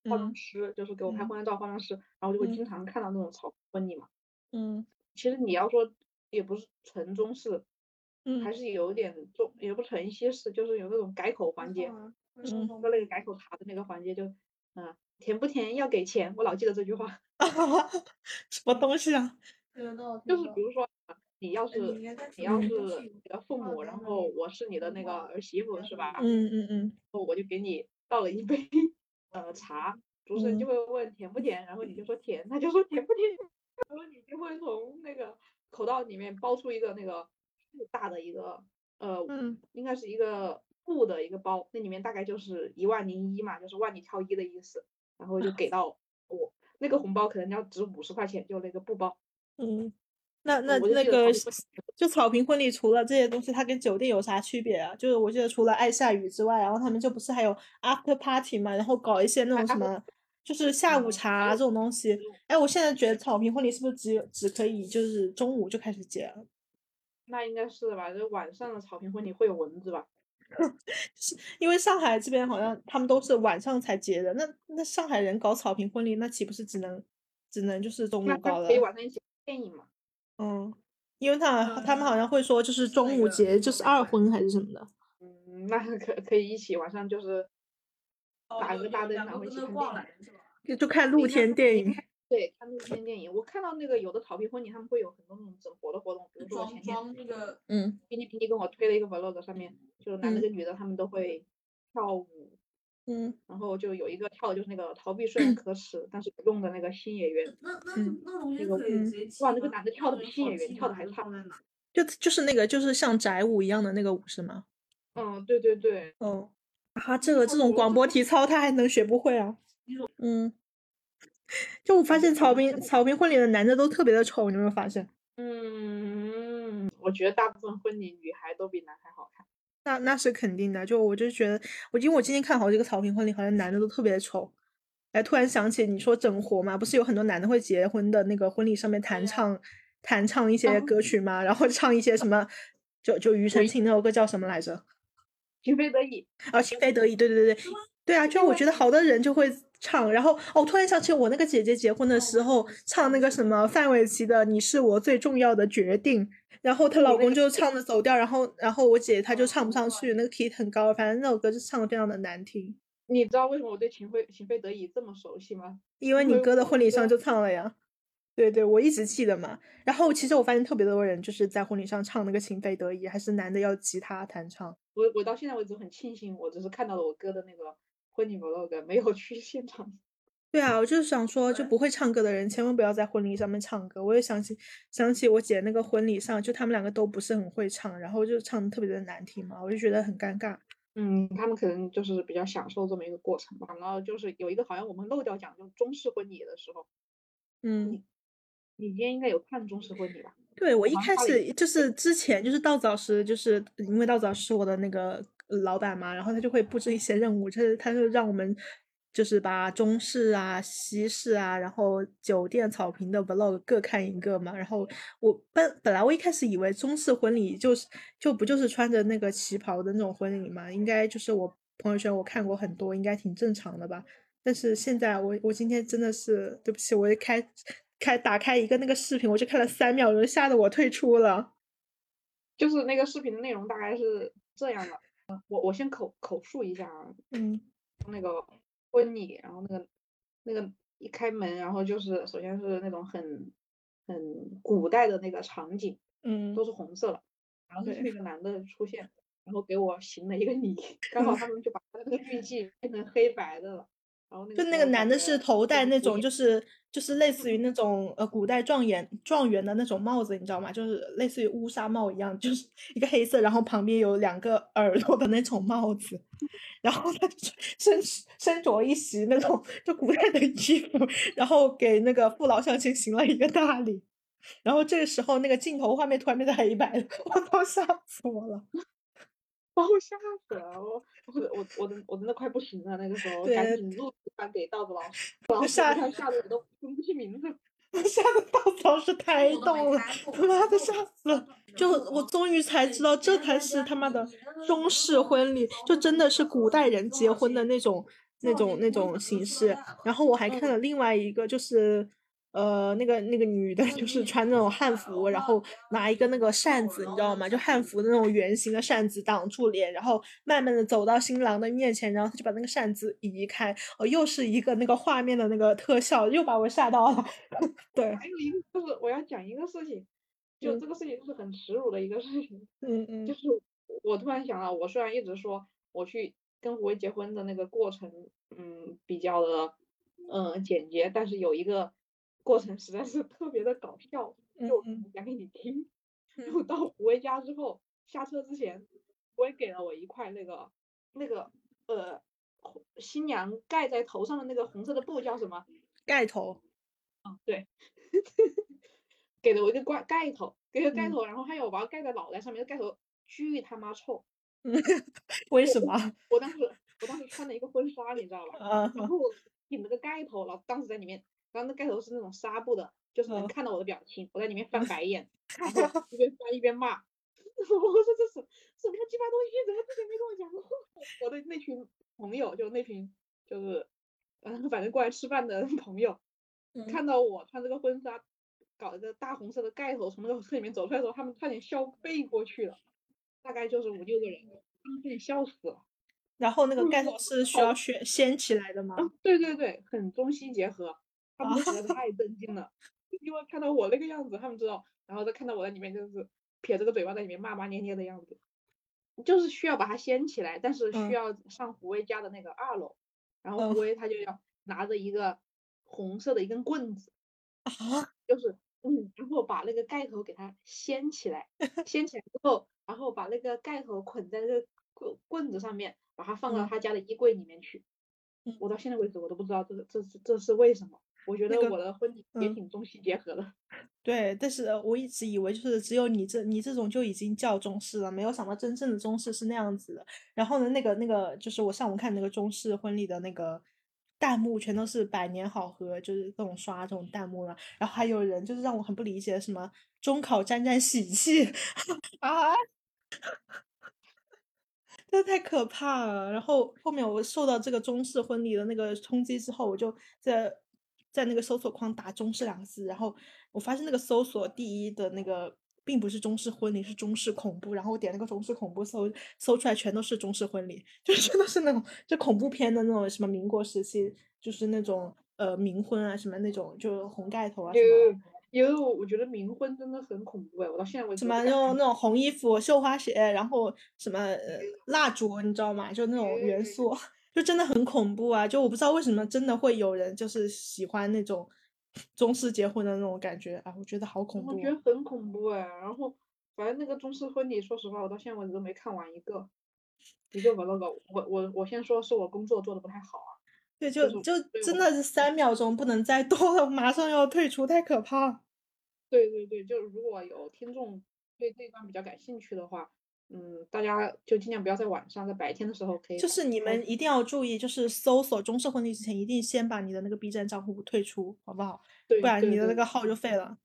化妆师，就是给我拍婚纱照化妆师，然后就会经常看到那种草婚礼嘛。嗯，其实你要说也不是纯中式，嗯，还是有点中，也不纯西式，就是有那种改口环节。嗯，说那个改口茶的那个环节就，嗯，甜不甜要给钱，我老记得这句话。什么东西啊？就是比如说。你要是你要是你的父母，然后我是你的那个儿媳妇，是吧？嗯嗯嗯。然后我就给你倒了一杯呃茶，主持人就会问甜不甜，然后你就说甜，他就说甜不甜，然后你就会从那个口袋里面包出一个那个大的一个呃，应该是一个布的一个包，那里面大概就是一万零一嘛，就是万里挑一的意思，然后就给到我那个红包可能要值五十块钱，就那个布包。嗯。那那那个就草坪婚礼，除了这些东西，它跟酒店有啥区别啊？就是我记得除了爱下雨之外，然后他们就不是还有 after party 嘛，然后搞一些那种什么，就是下午茶这种东西。哎，我现在觉得草坪婚礼是不是只有只可以就是中午就开始结了？那应该是吧？就晚上的草坪婚礼会有蚊子吧？是因为上海这边好像他们都是晚上才结的。那那上海人搞草坪婚礼，那岂不是只能只能就是中午搞了？可以晚上一起电影嘛？嗯，因为他他们好像会说，就是中午结就是二婚还是什么的。嗯，那可可以一起晚上就是打个大灯，然后一起看电影，就看露天电影。对，看露天电影。我看到那个有的逃避婚礼，他们会有很多那种整活的活动，比如说前天那个，嗯，平平跟我推了一个 vlog，上面就是男的跟女的他们都会跳舞。嗯，然后就有一个跳的就是那个逃避虽然可耻，但是不用的那个新演员。那那那个哇，那个男的跳的比新演员跳的还差。就就是那个就是像宅舞一样的那个舞是吗？嗯，对对对，哦，啊，这个这种广播体操他还能学不会啊？嗯，就我发现草坪草坪婚礼的男的都特别的丑，你有没有发现？嗯，我觉得大部分婚礼女孩都比男孩好看。那那是肯定的，就我就觉得，我因为我今天看好几个草坪婚礼，好像男的都特别丑。哎，突然想起你说整活嘛，不是有很多男的会结婚的那个婚礼上面弹唱弹唱一些歌曲吗？然后唱一些什么，就就庾澄庆那首歌叫什么来着？情非得已啊，情非得已，对对对对，对啊，就我觉得好多人就会唱，然后哦，突然想起我那个姐姐结婚的时候唱那个什么范玮琪的《你是我最重要的决定》。然后她老公就唱的走调，然后然后我姐她就唱不上去，那个 key 很高，反正那首歌就唱的非常的难听。你知道为什么我对情非情非得已这么熟悉吗？因为你哥的婚礼上就唱了呀。对对，我一直记得嘛。然后其实我发现特别多人就是在婚礼上唱那个情非得已，还是男的要吉他弹唱。我我到现在为止很庆幸，我只是看到了我哥的那个婚礼 vlog，没有去现场。对啊，我就是想说，就不会唱歌的人千万不要在婚礼上面唱歌。我也想起想起我姐那个婚礼上，就他们两个都不是很会唱，然后就唱的特别的难听嘛，我就觉得很尴尬。嗯，他们可能就是比较享受这么一个过程吧。然后就是有一个好像我们漏掉讲，就中式婚礼的时候，嗯，你今天应该有看中式婚礼吧？对，我一开始就是之前就是稻草时，就是因为稻枣是我的那个老板嘛，然后他就会布置一些任务，就是他就让我们。就是把中式啊、西式啊，然后酒店草坪的 vlog 各看一个嘛。然后我本本来我一开始以为中式婚礼就是就不就是穿着那个旗袍的那种婚礼嘛，应该就是我朋友圈我看过很多，应该挺正常的吧。但是现在我我今天真的是对不起，我一开开打开一个那个视频，我就看了三秒钟，吓得我退出了。就是那个视频的内容大概是这样的，我我先口口述一下啊，嗯，那个。婚礼，然后那个那个一开门，然后就是首先是那种很很古代的那个场景，嗯，都是红色的，然后是那个男的出现，然后给我行了一个礼，刚好他们就把他那个滤镜变成黑白的了。然后就那个男的是头戴那种，就是就是类似于那种呃古代状元状元的那种帽子，你知道吗？就是类似于乌纱帽一样，就是一个黑色，然后旁边有两个耳朵的那种帽子，然后他就身身着一袭那种就古代的衣服，然后给那个父老乡亲行了一个大礼，然后这个时候那个镜头画面突然变成黑白的，我都吓死我了。把我吓死了，我我我我的我真的快不行了，那个时候赶紧录传给道子老师，老师吓吓得我都 分不清名字，吓得道子老师太逗了，他妈的吓死了！就我终于才知道，这才是他妈的中式婚礼，就真的是古代人结婚的那种那种那种形式。然后我还看了另外一个，就是。呃，那个那个女的，就是穿那种汉服，然后拿一个那个扇子，你知道吗？就汉服的那种圆形的扇子挡住脸，然后慢慢的走到新郎的面前，然后他就把那个扇子移开，哦，又是一个那个画面的那个特效，又把我吓到了。对，还有一个就是我要讲一个事情，就这个事情是很耻辱的一个事情。嗯嗯。就是我突然想到，我虽然一直说我去跟胡威结婚的那个过程，嗯，比较的嗯简洁，但是有一个。过程实在是特别的搞笑，就讲给你听。然后到胡威家之后，下车之前，胡威给了我一块那个那个呃新娘盖在头上的那个红色的布叫什么？盖头。嗯，对。给了我一个盖盖头，给个盖头，然后还有把它盖在脑袋上面，盖头巨他妈臭。为什么？我当时我当时穿了一个婚纱，你知道吧？然后顶了个盖头，然后当时在里面。然后那盖头是那种纱布的，就是能看到我的表情，我在里面翻白眼，然后一边翻一边骂，我说这是什么鸡巴东西，怎么之前没跟我讲过？我的那群朋友，就那群就是嗯，反正过来吃饭的朋友，看到我穿这个婚纱，搞一个大红色的盖头从那个车里面走出来的时候，他们差点笑背过去了，大概就是五六个人，他们差点笑死了。然后那个盖头是需要掀掀起来的吗？对对对，很中西结合。他们实在是太震惊了，因为看到我那个样子，他们知道，然后再看到我在里面就是撇着个嘴巴在里面骂骂咧咧的样子，就是需要把它掀起来，但是需要上胡威家的那个二楼，然后胡威他就要拿着一个红色的一根棍子，啊，就是嗯，然后把那个盖头给它掀起来，掀起来之后，然后把那个盖头捆在那个棍棍子上面，把它放到嗯。他家的衣柜里面去。嗯。我到现在为止我都不知道这个这是这是为什么。我觉得我的婚礼也嗯挺中西结合的。对，但是我一直以为就是只有你这你这种就已经叫中式了，没有想到真正的中式是那样子的。然后呢，那个那个就是我上午看那个中式婚礼的那个弹幕，全都是百年好合，就是各种刷这种弹幕了。然后还有人就是让我很不理解，什么中考沾沾喜气 啊，这太可怕了。然后后面我受到这个中式婚礼的那个冲击之后，我就在在那个搜索框打“中式”两个字，然后我发现那个搜索第一的那个并不是中式婚礼，是中式恐怖。然后我点那个中式恐怖搜，搜出来全都是中式婚礼，就真的是那种就恐怖片的那种什么民国时期，就是那种呃冥婚啊什么那种，就红盖头啊什么。因为我觉得冥婚真的很恐怖哎，我到现在为止什么用那种红衣服、绣花鞋，然后什么呃蜡烛，你知道吗？就那种元素，就真的很恐怖啊！就我不知道为什么真的会有人就是喜欢那种中式结婚的那种感觉啊，我觉得好恐怖哦。我觉得很恐怖哎。然后反正那个中式婚礼，说实话，我到现在为止都没看完一个一个 vlog。我我我先说是我工作做的不太好啊。对，就就真的是三秒钟不能再多了，马上要退出，太可怕。对对对，就是如果有听众对这一段比较感兴趣的话，嗯，大家就尽量不要在晚上，在白天的时候可以就是你们一定要注意，就是搜索中式婚礼之前，一定先把你的那个 B 站账户退出，好不好？对不然你的那个号就废了。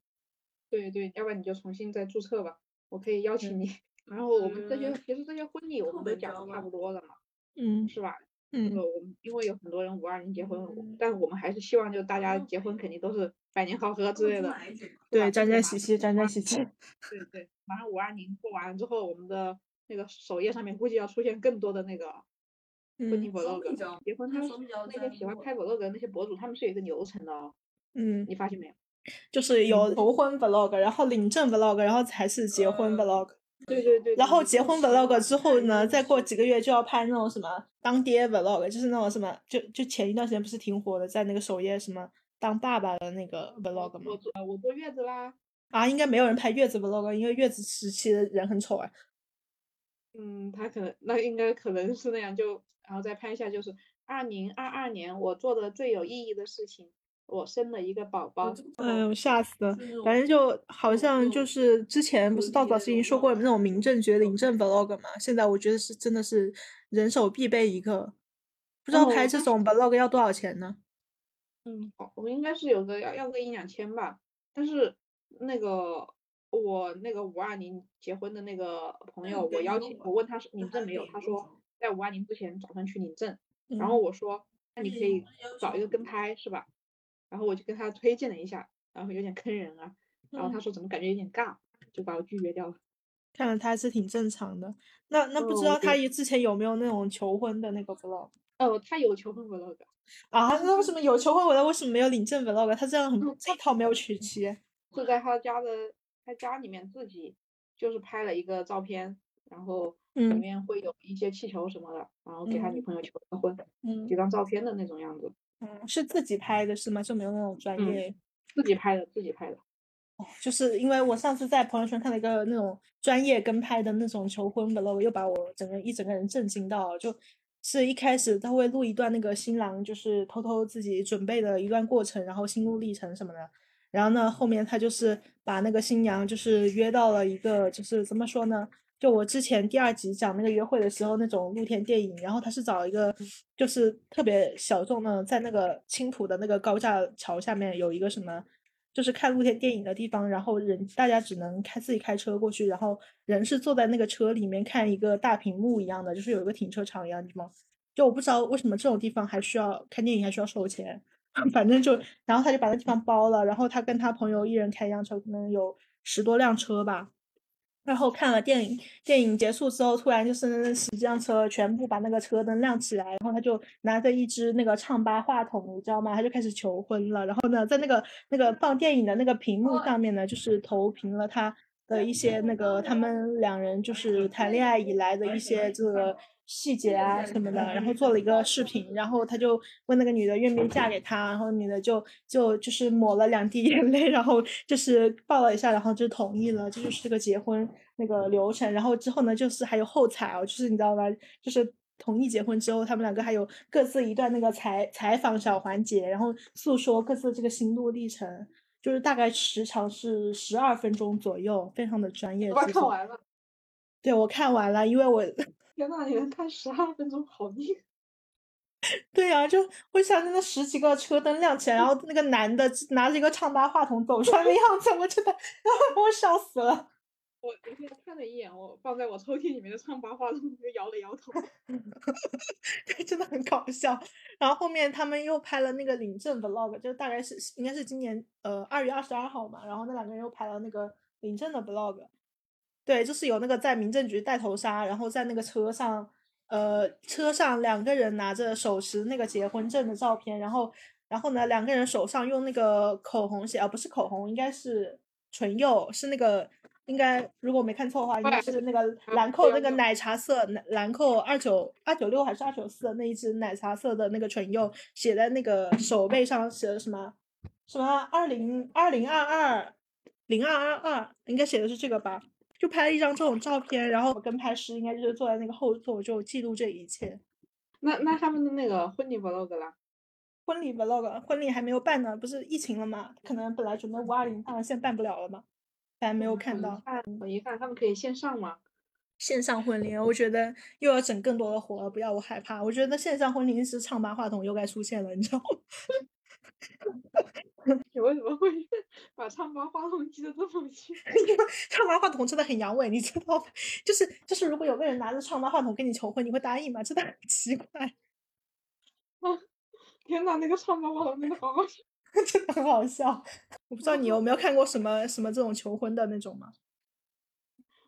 对对，要不然你就重新再注册吧，我可以邀请你。然后我们这些其实这些婚礼我们都讲的差不多了嘛，嗯是吧？嗯呃，我们因为有很多人五二零结婚，我但我们还是希望就大家结婚肯定都是百年好合之类的，对，沾沾喜气，沾沾喜气。对对，马上五二零过完了之后，我们的那个首页上面估计要出现更多的那个婚礼嗯 vlog。结婚他们那些喜欢拍 vlog 的那些博主，他们是有一个流程的哦，嗯，你发现没有？就是有求婚 vlog，然后领证 vlog，然后才是结婚 vlog。对对对。然后结婚 vlog 之后呢，再过几个月就要拍那种什么当爹 vlog，就是那种什么，就就前一段时间不是挺火的，在那个首页什么当爸爸的那个 vlog 我吗？坐呃我坐月子啦，啊，应该没有人拍月子 vlog，因为月子时期的人很丑啊。嗯，他可能那应该可能是那样，就然后再拍一下，就是二零二二年我做的最有意义的事情，我生了一个宝宝。哎呦，吓死了！反正就好像就是之前不是稻草之前说过有那种民政局领证 vlog 嘛，现在我觉得是真的是人手必备一个。不知道拍这种 vlog 要多少钱呢？嗯，好，我应该是有个要要个一两千吧，但是那个我那个五二零结婚的那个朋友，我邀请我问他是领证没有，他说在五二零之前早上去领证，然后嗯我说那你可以找一个跟拍是吧？然后我就跟他推荐了一下，然后有点坑人啊，然后他嗯。说怎么感觉有点尬，就把我拒绝掉了。看来他还是挺正常的。那那不知道他。之前有没有那种求婚的那个 vlog 哦，他有求婚 vlog，啊？那为什么有求婚 vlog，为什么没有领证 vlog？他这样很嗯这一套没有娶妻，就在他家的他家里面自己就是拍了一个照片，然后里嗯。面会有一些气球什么的，然后给他女嗯。朋友求个婚，嗯。几张照片的那种样子，嗯，是自己拍的是吗？就没有那种专嗯业？自己拍的，自己拍的。哦，就是因为我上次在朋友圈看了一个那种专业跟拍的那种求婚 vlog，又把我整个一整个人震惊到了。就是一开始他会录一段那个新郎就是偷偷自己准备的一段过程，然后心路历程什么的。然后呢，后面他就是把那个新娘就是约到了一个就是怎么说呢？就我之前第二集讲那个约会的时候那种露天电影，然后他是找一个就是特别小众的，在那个青浦的那个高架桥下面有一个什么，就是看露天电影的地方，然后人大家只能开自己开车过去，然后人是坐在那个车里面看一个大屏幕一样的，就是有一个停车场一样的地方。就我不知道为什么这种地方还需要看电影还需要收钱，反正就然后他就把那地方包了，然后他跟他朋友一人开一辆车，可能有十多辆车吧。然后看了电影，电影结束之后，突然就是十几辆车全部把那个车灯亮起来，然后他就拿着一支那个唱吧话筒，你知道吗？他就开始求婚了。然后呢，在那个那个放电影的那个屏幕上面呢，就是投屏了他的一些那个他们两人就是谈恋爱以来的一些这个细节啊什么的，然后做了一个视频，然后他就问那个女的愿不愿意嫁给他，然后女的就就就是抹了两滴 眼泪，然后就是抱了一下，然后就同意了，这就是这个结婚那个流程，然后之后呢，就是还有后采哦，就是你知道吗，就是同意结婚之后，他们两个还有各自一段那个采采访小环节，然后诉说各自这个心路历程，就是大概时长是十二分钟左右，非常的专业。我看完了。对，我看完了，因为我天呐，你能看十二分钟，好腻！对呀，就会像那十几个车灯亮起来，然后那个男的拿着一个唱吧话筒走出来的样子，我真的把 我笑死了。我我现在看了一眼，我放在我抽屉里面的唱吧话筒，就摇了摇头。对，真的很搞笑。然后后面他们又拍了那个领证 vlog，就大概是应该是今年呃二月二十二号嘛，然后那两个人又拍了那个领证的 vlog。对，就是有那个在民政局戴头纱，然后在那个车上，呃，车上两个人拿着手持那个结婚证的照片，然后，然后呢，两个人手上用那个口红写，啊，不是口红，应该是唇釉，是那个，应该如果我没看错的话，应该是那个兰蔻那个奶茶色，兰蔻二九二九六还是二九四的那一支奶茶色的那个唇釉，写在那个手背上，写的什么什么二零二零二二零二二二，应该写的是这个吧。就拍了一张这种照片，然后跟拍师应该就是坐在那个后座，就记录这一切。那那他们的那个婚礼 vlog 啦？婚礼 vlog，婚礼还没有办呢，不是疫情了嘛？可能本来准备五二零办，现在办不了了嘛？还没有看到。很遗憾，他们可以线上吗？线上婚礼，我觉得又要整更多的活了，不要我害怕。我觉得线上婚礼是唱吧话筒又该出现了，你知道吗？你为什么会 把唱吧话筒记得这么清？唱吧话筒真的很阳痿，你知道吗？就 是就是，如果有个人拿着唱吧话筒跟你求婚，你会答应吗？真的很奇怪。啊！天哪，那个唱吧话筒真的好好笑，真的很好笑。我不知道你有没有看过什么什么这种求婚的那种吗？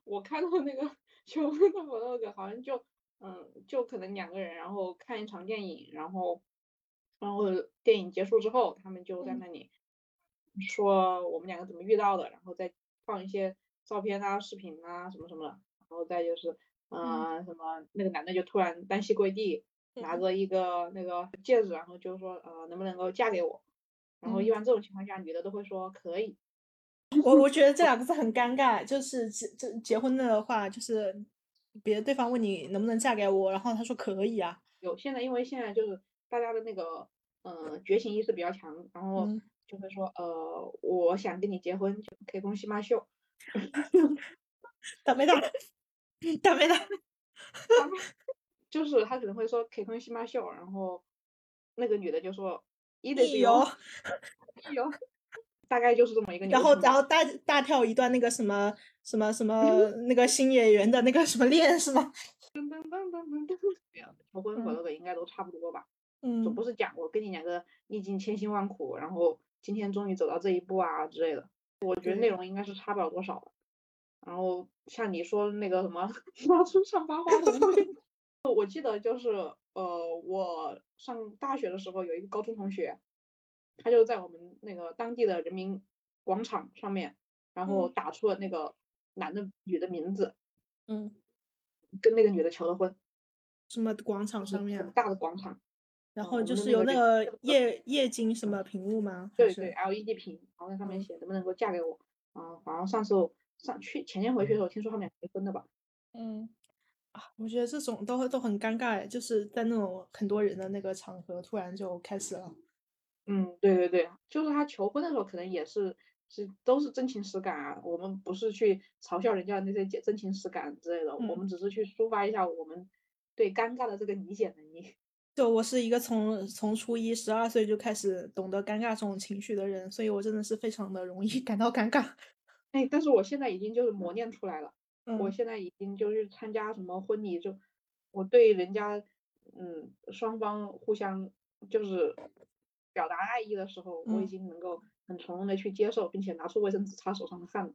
我看到那个求婚的 vlog，好像就嗯，就可能两个人，然后看一场电影，然后。然后电影结束之后，他们就在那里说我们两个怎么遇到的，然后再放一些照片啊、视频啊什么什么的，然后再就是嗯什么那个男的就突然单膝跪地，拿着一个那个戒指，然后就说呃能不能够嫁给我？然后一般这种情况下，女的都会说可以。我我觉得这两个字很尴尬，就是结这结婚的话，就是别对方问你能不能嫁给我，然后他说可以啊。有现在因为现在就是。大家的那个呃觉醒意识比较强，然后就会说呃我想跟你结婚，可以恭喜马秀，打没打？打没打？就是他可能会说可以恭喜马秀，然后那个女的就说一的有，有，大概就是这么一个。然后然后大大跳一段那个什么什么什么 那个新演员的那个什么 恋是吗？噔噔噔噔噔噔，求婚和那个应该都差不多吧。总不是讲我跟你两个历经千辛万苦，然后今天终于走到这一步啊之类的。我觉得内容应该是差不了多少的。然后像你说那个什么 拿出上八花筒，我记得就是呃，我上大学的时候有一个高中同学，他就在我们那个当地的人民广场上面，然后打出了那个男的女的名字，嗯，跟那个女的求了婚。什么广场上面？大的广场。然后就是有那个液液晶什么屏幕吗？对对，LED 屏，然后在上面写能不能够嫁给我啊？好像上次上去前天回去的时候，听说他们俩结婚了吧？嗯，啊，我觉得这种都都很尴尬，就是在那种很多人的那个场合，突然就开始了。嗯，对对对，就是他求婚的时候，可能也是是都是真情实感啊。我们不是去嘲笑人家那些真情实感之类的，我们只是去抒发一下我们对尴尬的这个理解能力。就我是一个从从初一十二岁就开始懂得尴尬这种情绪的人，所以我真的是非常的容易 感到尴尬。哎，但是我现在已经就是磨练出来了。我现在已经就是参加什么婚礼，就我对人家，嗯，双方互相就是表达爱意的时候，我已经能够很从容的去接受，并且拿出卫生纸擦手上的汗了。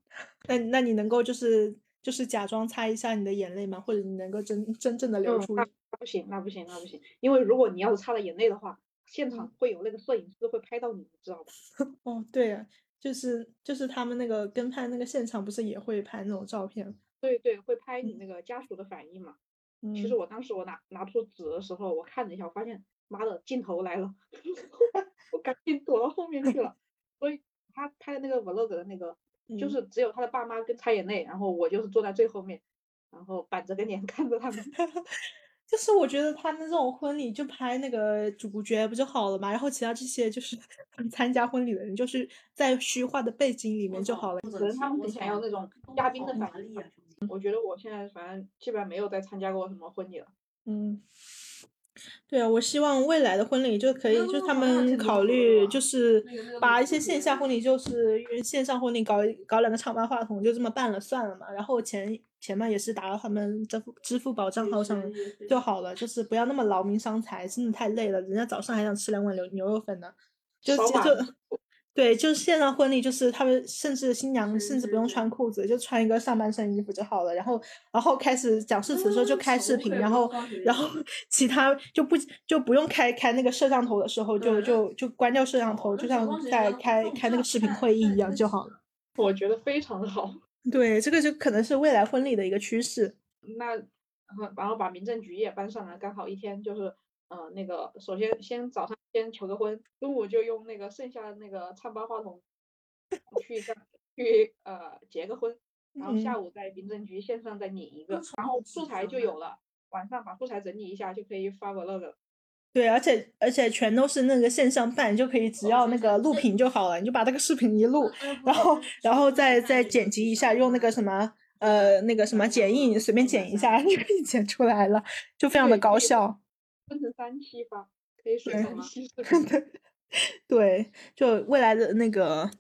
那那你能够就是就是假装擦一下你的眼泪吗？或者你能够真真正的流出？那不行，那不行，那不行，因为如果你要是擦了眼泪的话，现场会有那个摄影师会拍到你，知道吧？哦，对，就是就是他们那个跟拍那个现场不是也会拍那种照片？对对，会拍你那个家属的反应嘛。其实我当时我拿拿出纸的时候，我看了一下，我发现妈的镜头来了，我赶紧躲到后面去了。所以他拍的那个 vlog 的那个就嗯是只有他的爸妈跟擦眼泪，然后我就是坐在最后面，然后板着个脸 看着他们。就是我觉得他们这种婚礼就拍那个主角不就好了嘛，然后其他这些就是 参加婚礼的人，就是在虚化的背景里面就好了。可能他们很想要那种嘉宾的反应吧。我觉得我现在反正基本上没有再参加过什么婚礼了。嗯，对啊，我希望未来的婚礼就可以，就是他们考虑，就是把一些线下婚礼，就是线上婚礼搞一搞两个长麦话筒，就这么办了算了嘛。然后钱钱嘛也是打到他们支付支付宝账号上就好了，就是不要那么劳民伤财，真的太累了。人家早上还想吃两碗牛牛肉粉呢，就就对，就是线上婚礼，就是他们甚至新娘甚至不用穿裤子，就穿一个上半身衣服就好了。然后，然后开始讲誓词的时候就开视频，然后，然后其他就不就不用开开那个摄像头的时候就就就关掉摄像头，就像在开开那个视频会议一样就好了。我觉得非常好。对，这个就可能是未来婚礼的一个趋势。那然后然后把民政局也搬上来，刚好一天就是。呃，那个首先先早上先求个婚，中午就用那个剩下的那个唱吧话筒去去呃结个婚，然后下午在民政局线上再领一个，然后素材就有了，晚上把素材整理一下就可以发 vlog 了。对，而且而且全都是那个线上办，就可以只要那个录屏就好了，你就把这个视频一录，然后然后再再剪辑一下，用那个什么呃那个什么剪映随便剪一下 就可以剪出来了，就非常的高效。分成三期吧，可以水三期。对，就未来的那个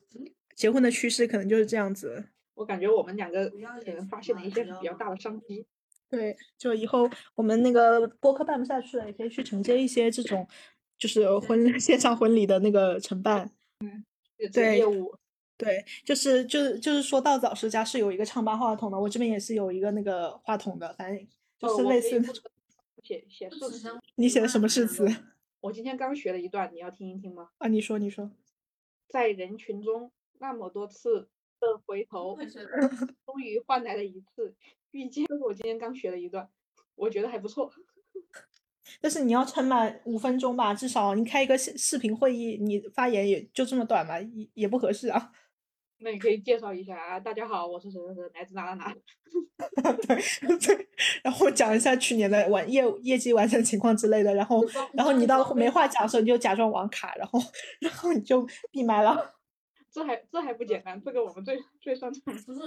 结婚的趋势可能就是这样子。我感觉我们两个可能发现了一些比较大的商机。对，就以后我们那个播客办不下去了，也可以去承接一些这种就是婚 线上婚礼的那个承办。嗯，对业务。对，就是就是就是说到早师家是有一个唱吧话筒的，我这边也是有一个那个话筒的，反正就是类似的。写写诗词，你写的什么诗词？我今天刚学了一段，你要听一听吗？啊，你说，你说。在人群中那么多次的回头，终于换来了一次遇见。这是我今天刚学了一段，我觉得还不错。但是你要撑满五分钟吧，至少你开一个视视频会议，你发言也就这么短吧，也也不合适啊。那你可以介绍一下啊，大家好，我是谁谁谁，来自哪哪哪。对 对，然后讲一下去年的完业业绩完成情况之类的，然后然后你到没话讲的时候，你就假装网卡，然后 然后你就闭麦了。这还这还不简单，这个我们最最擅长。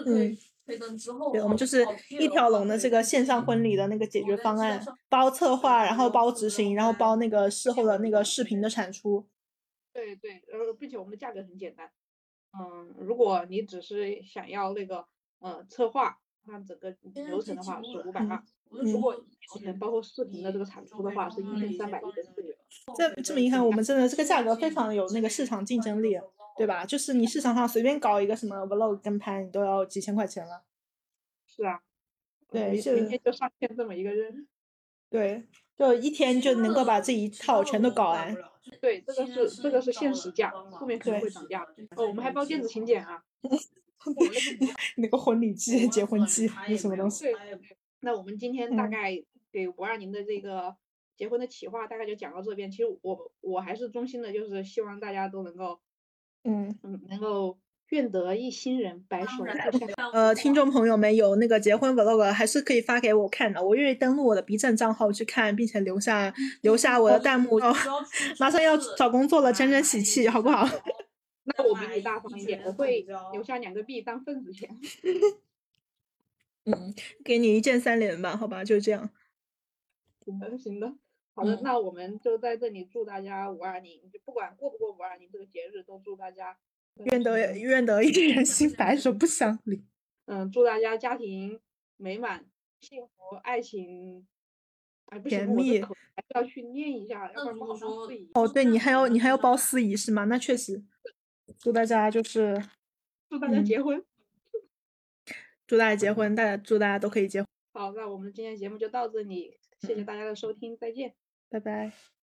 嗯，对，我们就是一条龙的这个线上婚礼的那个解决方案，包策划，然后包执行，然后包那个事后的那个视频的产出。对对，呃，并且我们的价格很简单。嗯，如果你只是想要那个呃策划，那整个流程的话是五百万。如果流程包括视频的这个产出的话，是一千三百一十四元。这这么一看，我们真的这个价格非常有那个市场竞争力，对吧？就是你市场上随便搞一个什么 vlog 跟拍，你都要几千块钱了。是啊，对，明天就上线这么一个人。对，就一天就能够把这一套全都搞完。对，这个是这个是限时价，后面可能会涨价。哦，我们还包电子请柬啊。那个婚礼季、结婚季是什么东西？那我们今天大概给五二零的这个结婚的企划大概就讲到这边。其实我我还是衷心的，就是希望大家都能够，嗯嗯，能够愿得一心人，白首不相。呃，听众朋友们有那个结婚 vlog 还是可以发给我看的，我愿意登录我的 B 站账号去看，并且留下留下我的弹幕。哦，马上要找工作了，沾沾喜气，好不好？那我比你大方一点，我会留下两个币当份子钱。嗯，给你一键三连吧，好吧，就这样。行的，行的，好的，嗯那我们就在这里祝大家五二零，就不管过不过五二零这个节日，都祝大家愿得愿得一人心，白 首不相离。嗯，祝大家家庭美满、幸福、爱情，甜蜜还是要去念一下，要不然不好说。哦，对你还要你还要包司仪是吗？那确实，祝大家就是祝大家嗯结婚。祝大家结 婚，大家祝大家都可以结婚，好，那我们今天节目就到这里，谢谢大家的收听，再见。拜拜。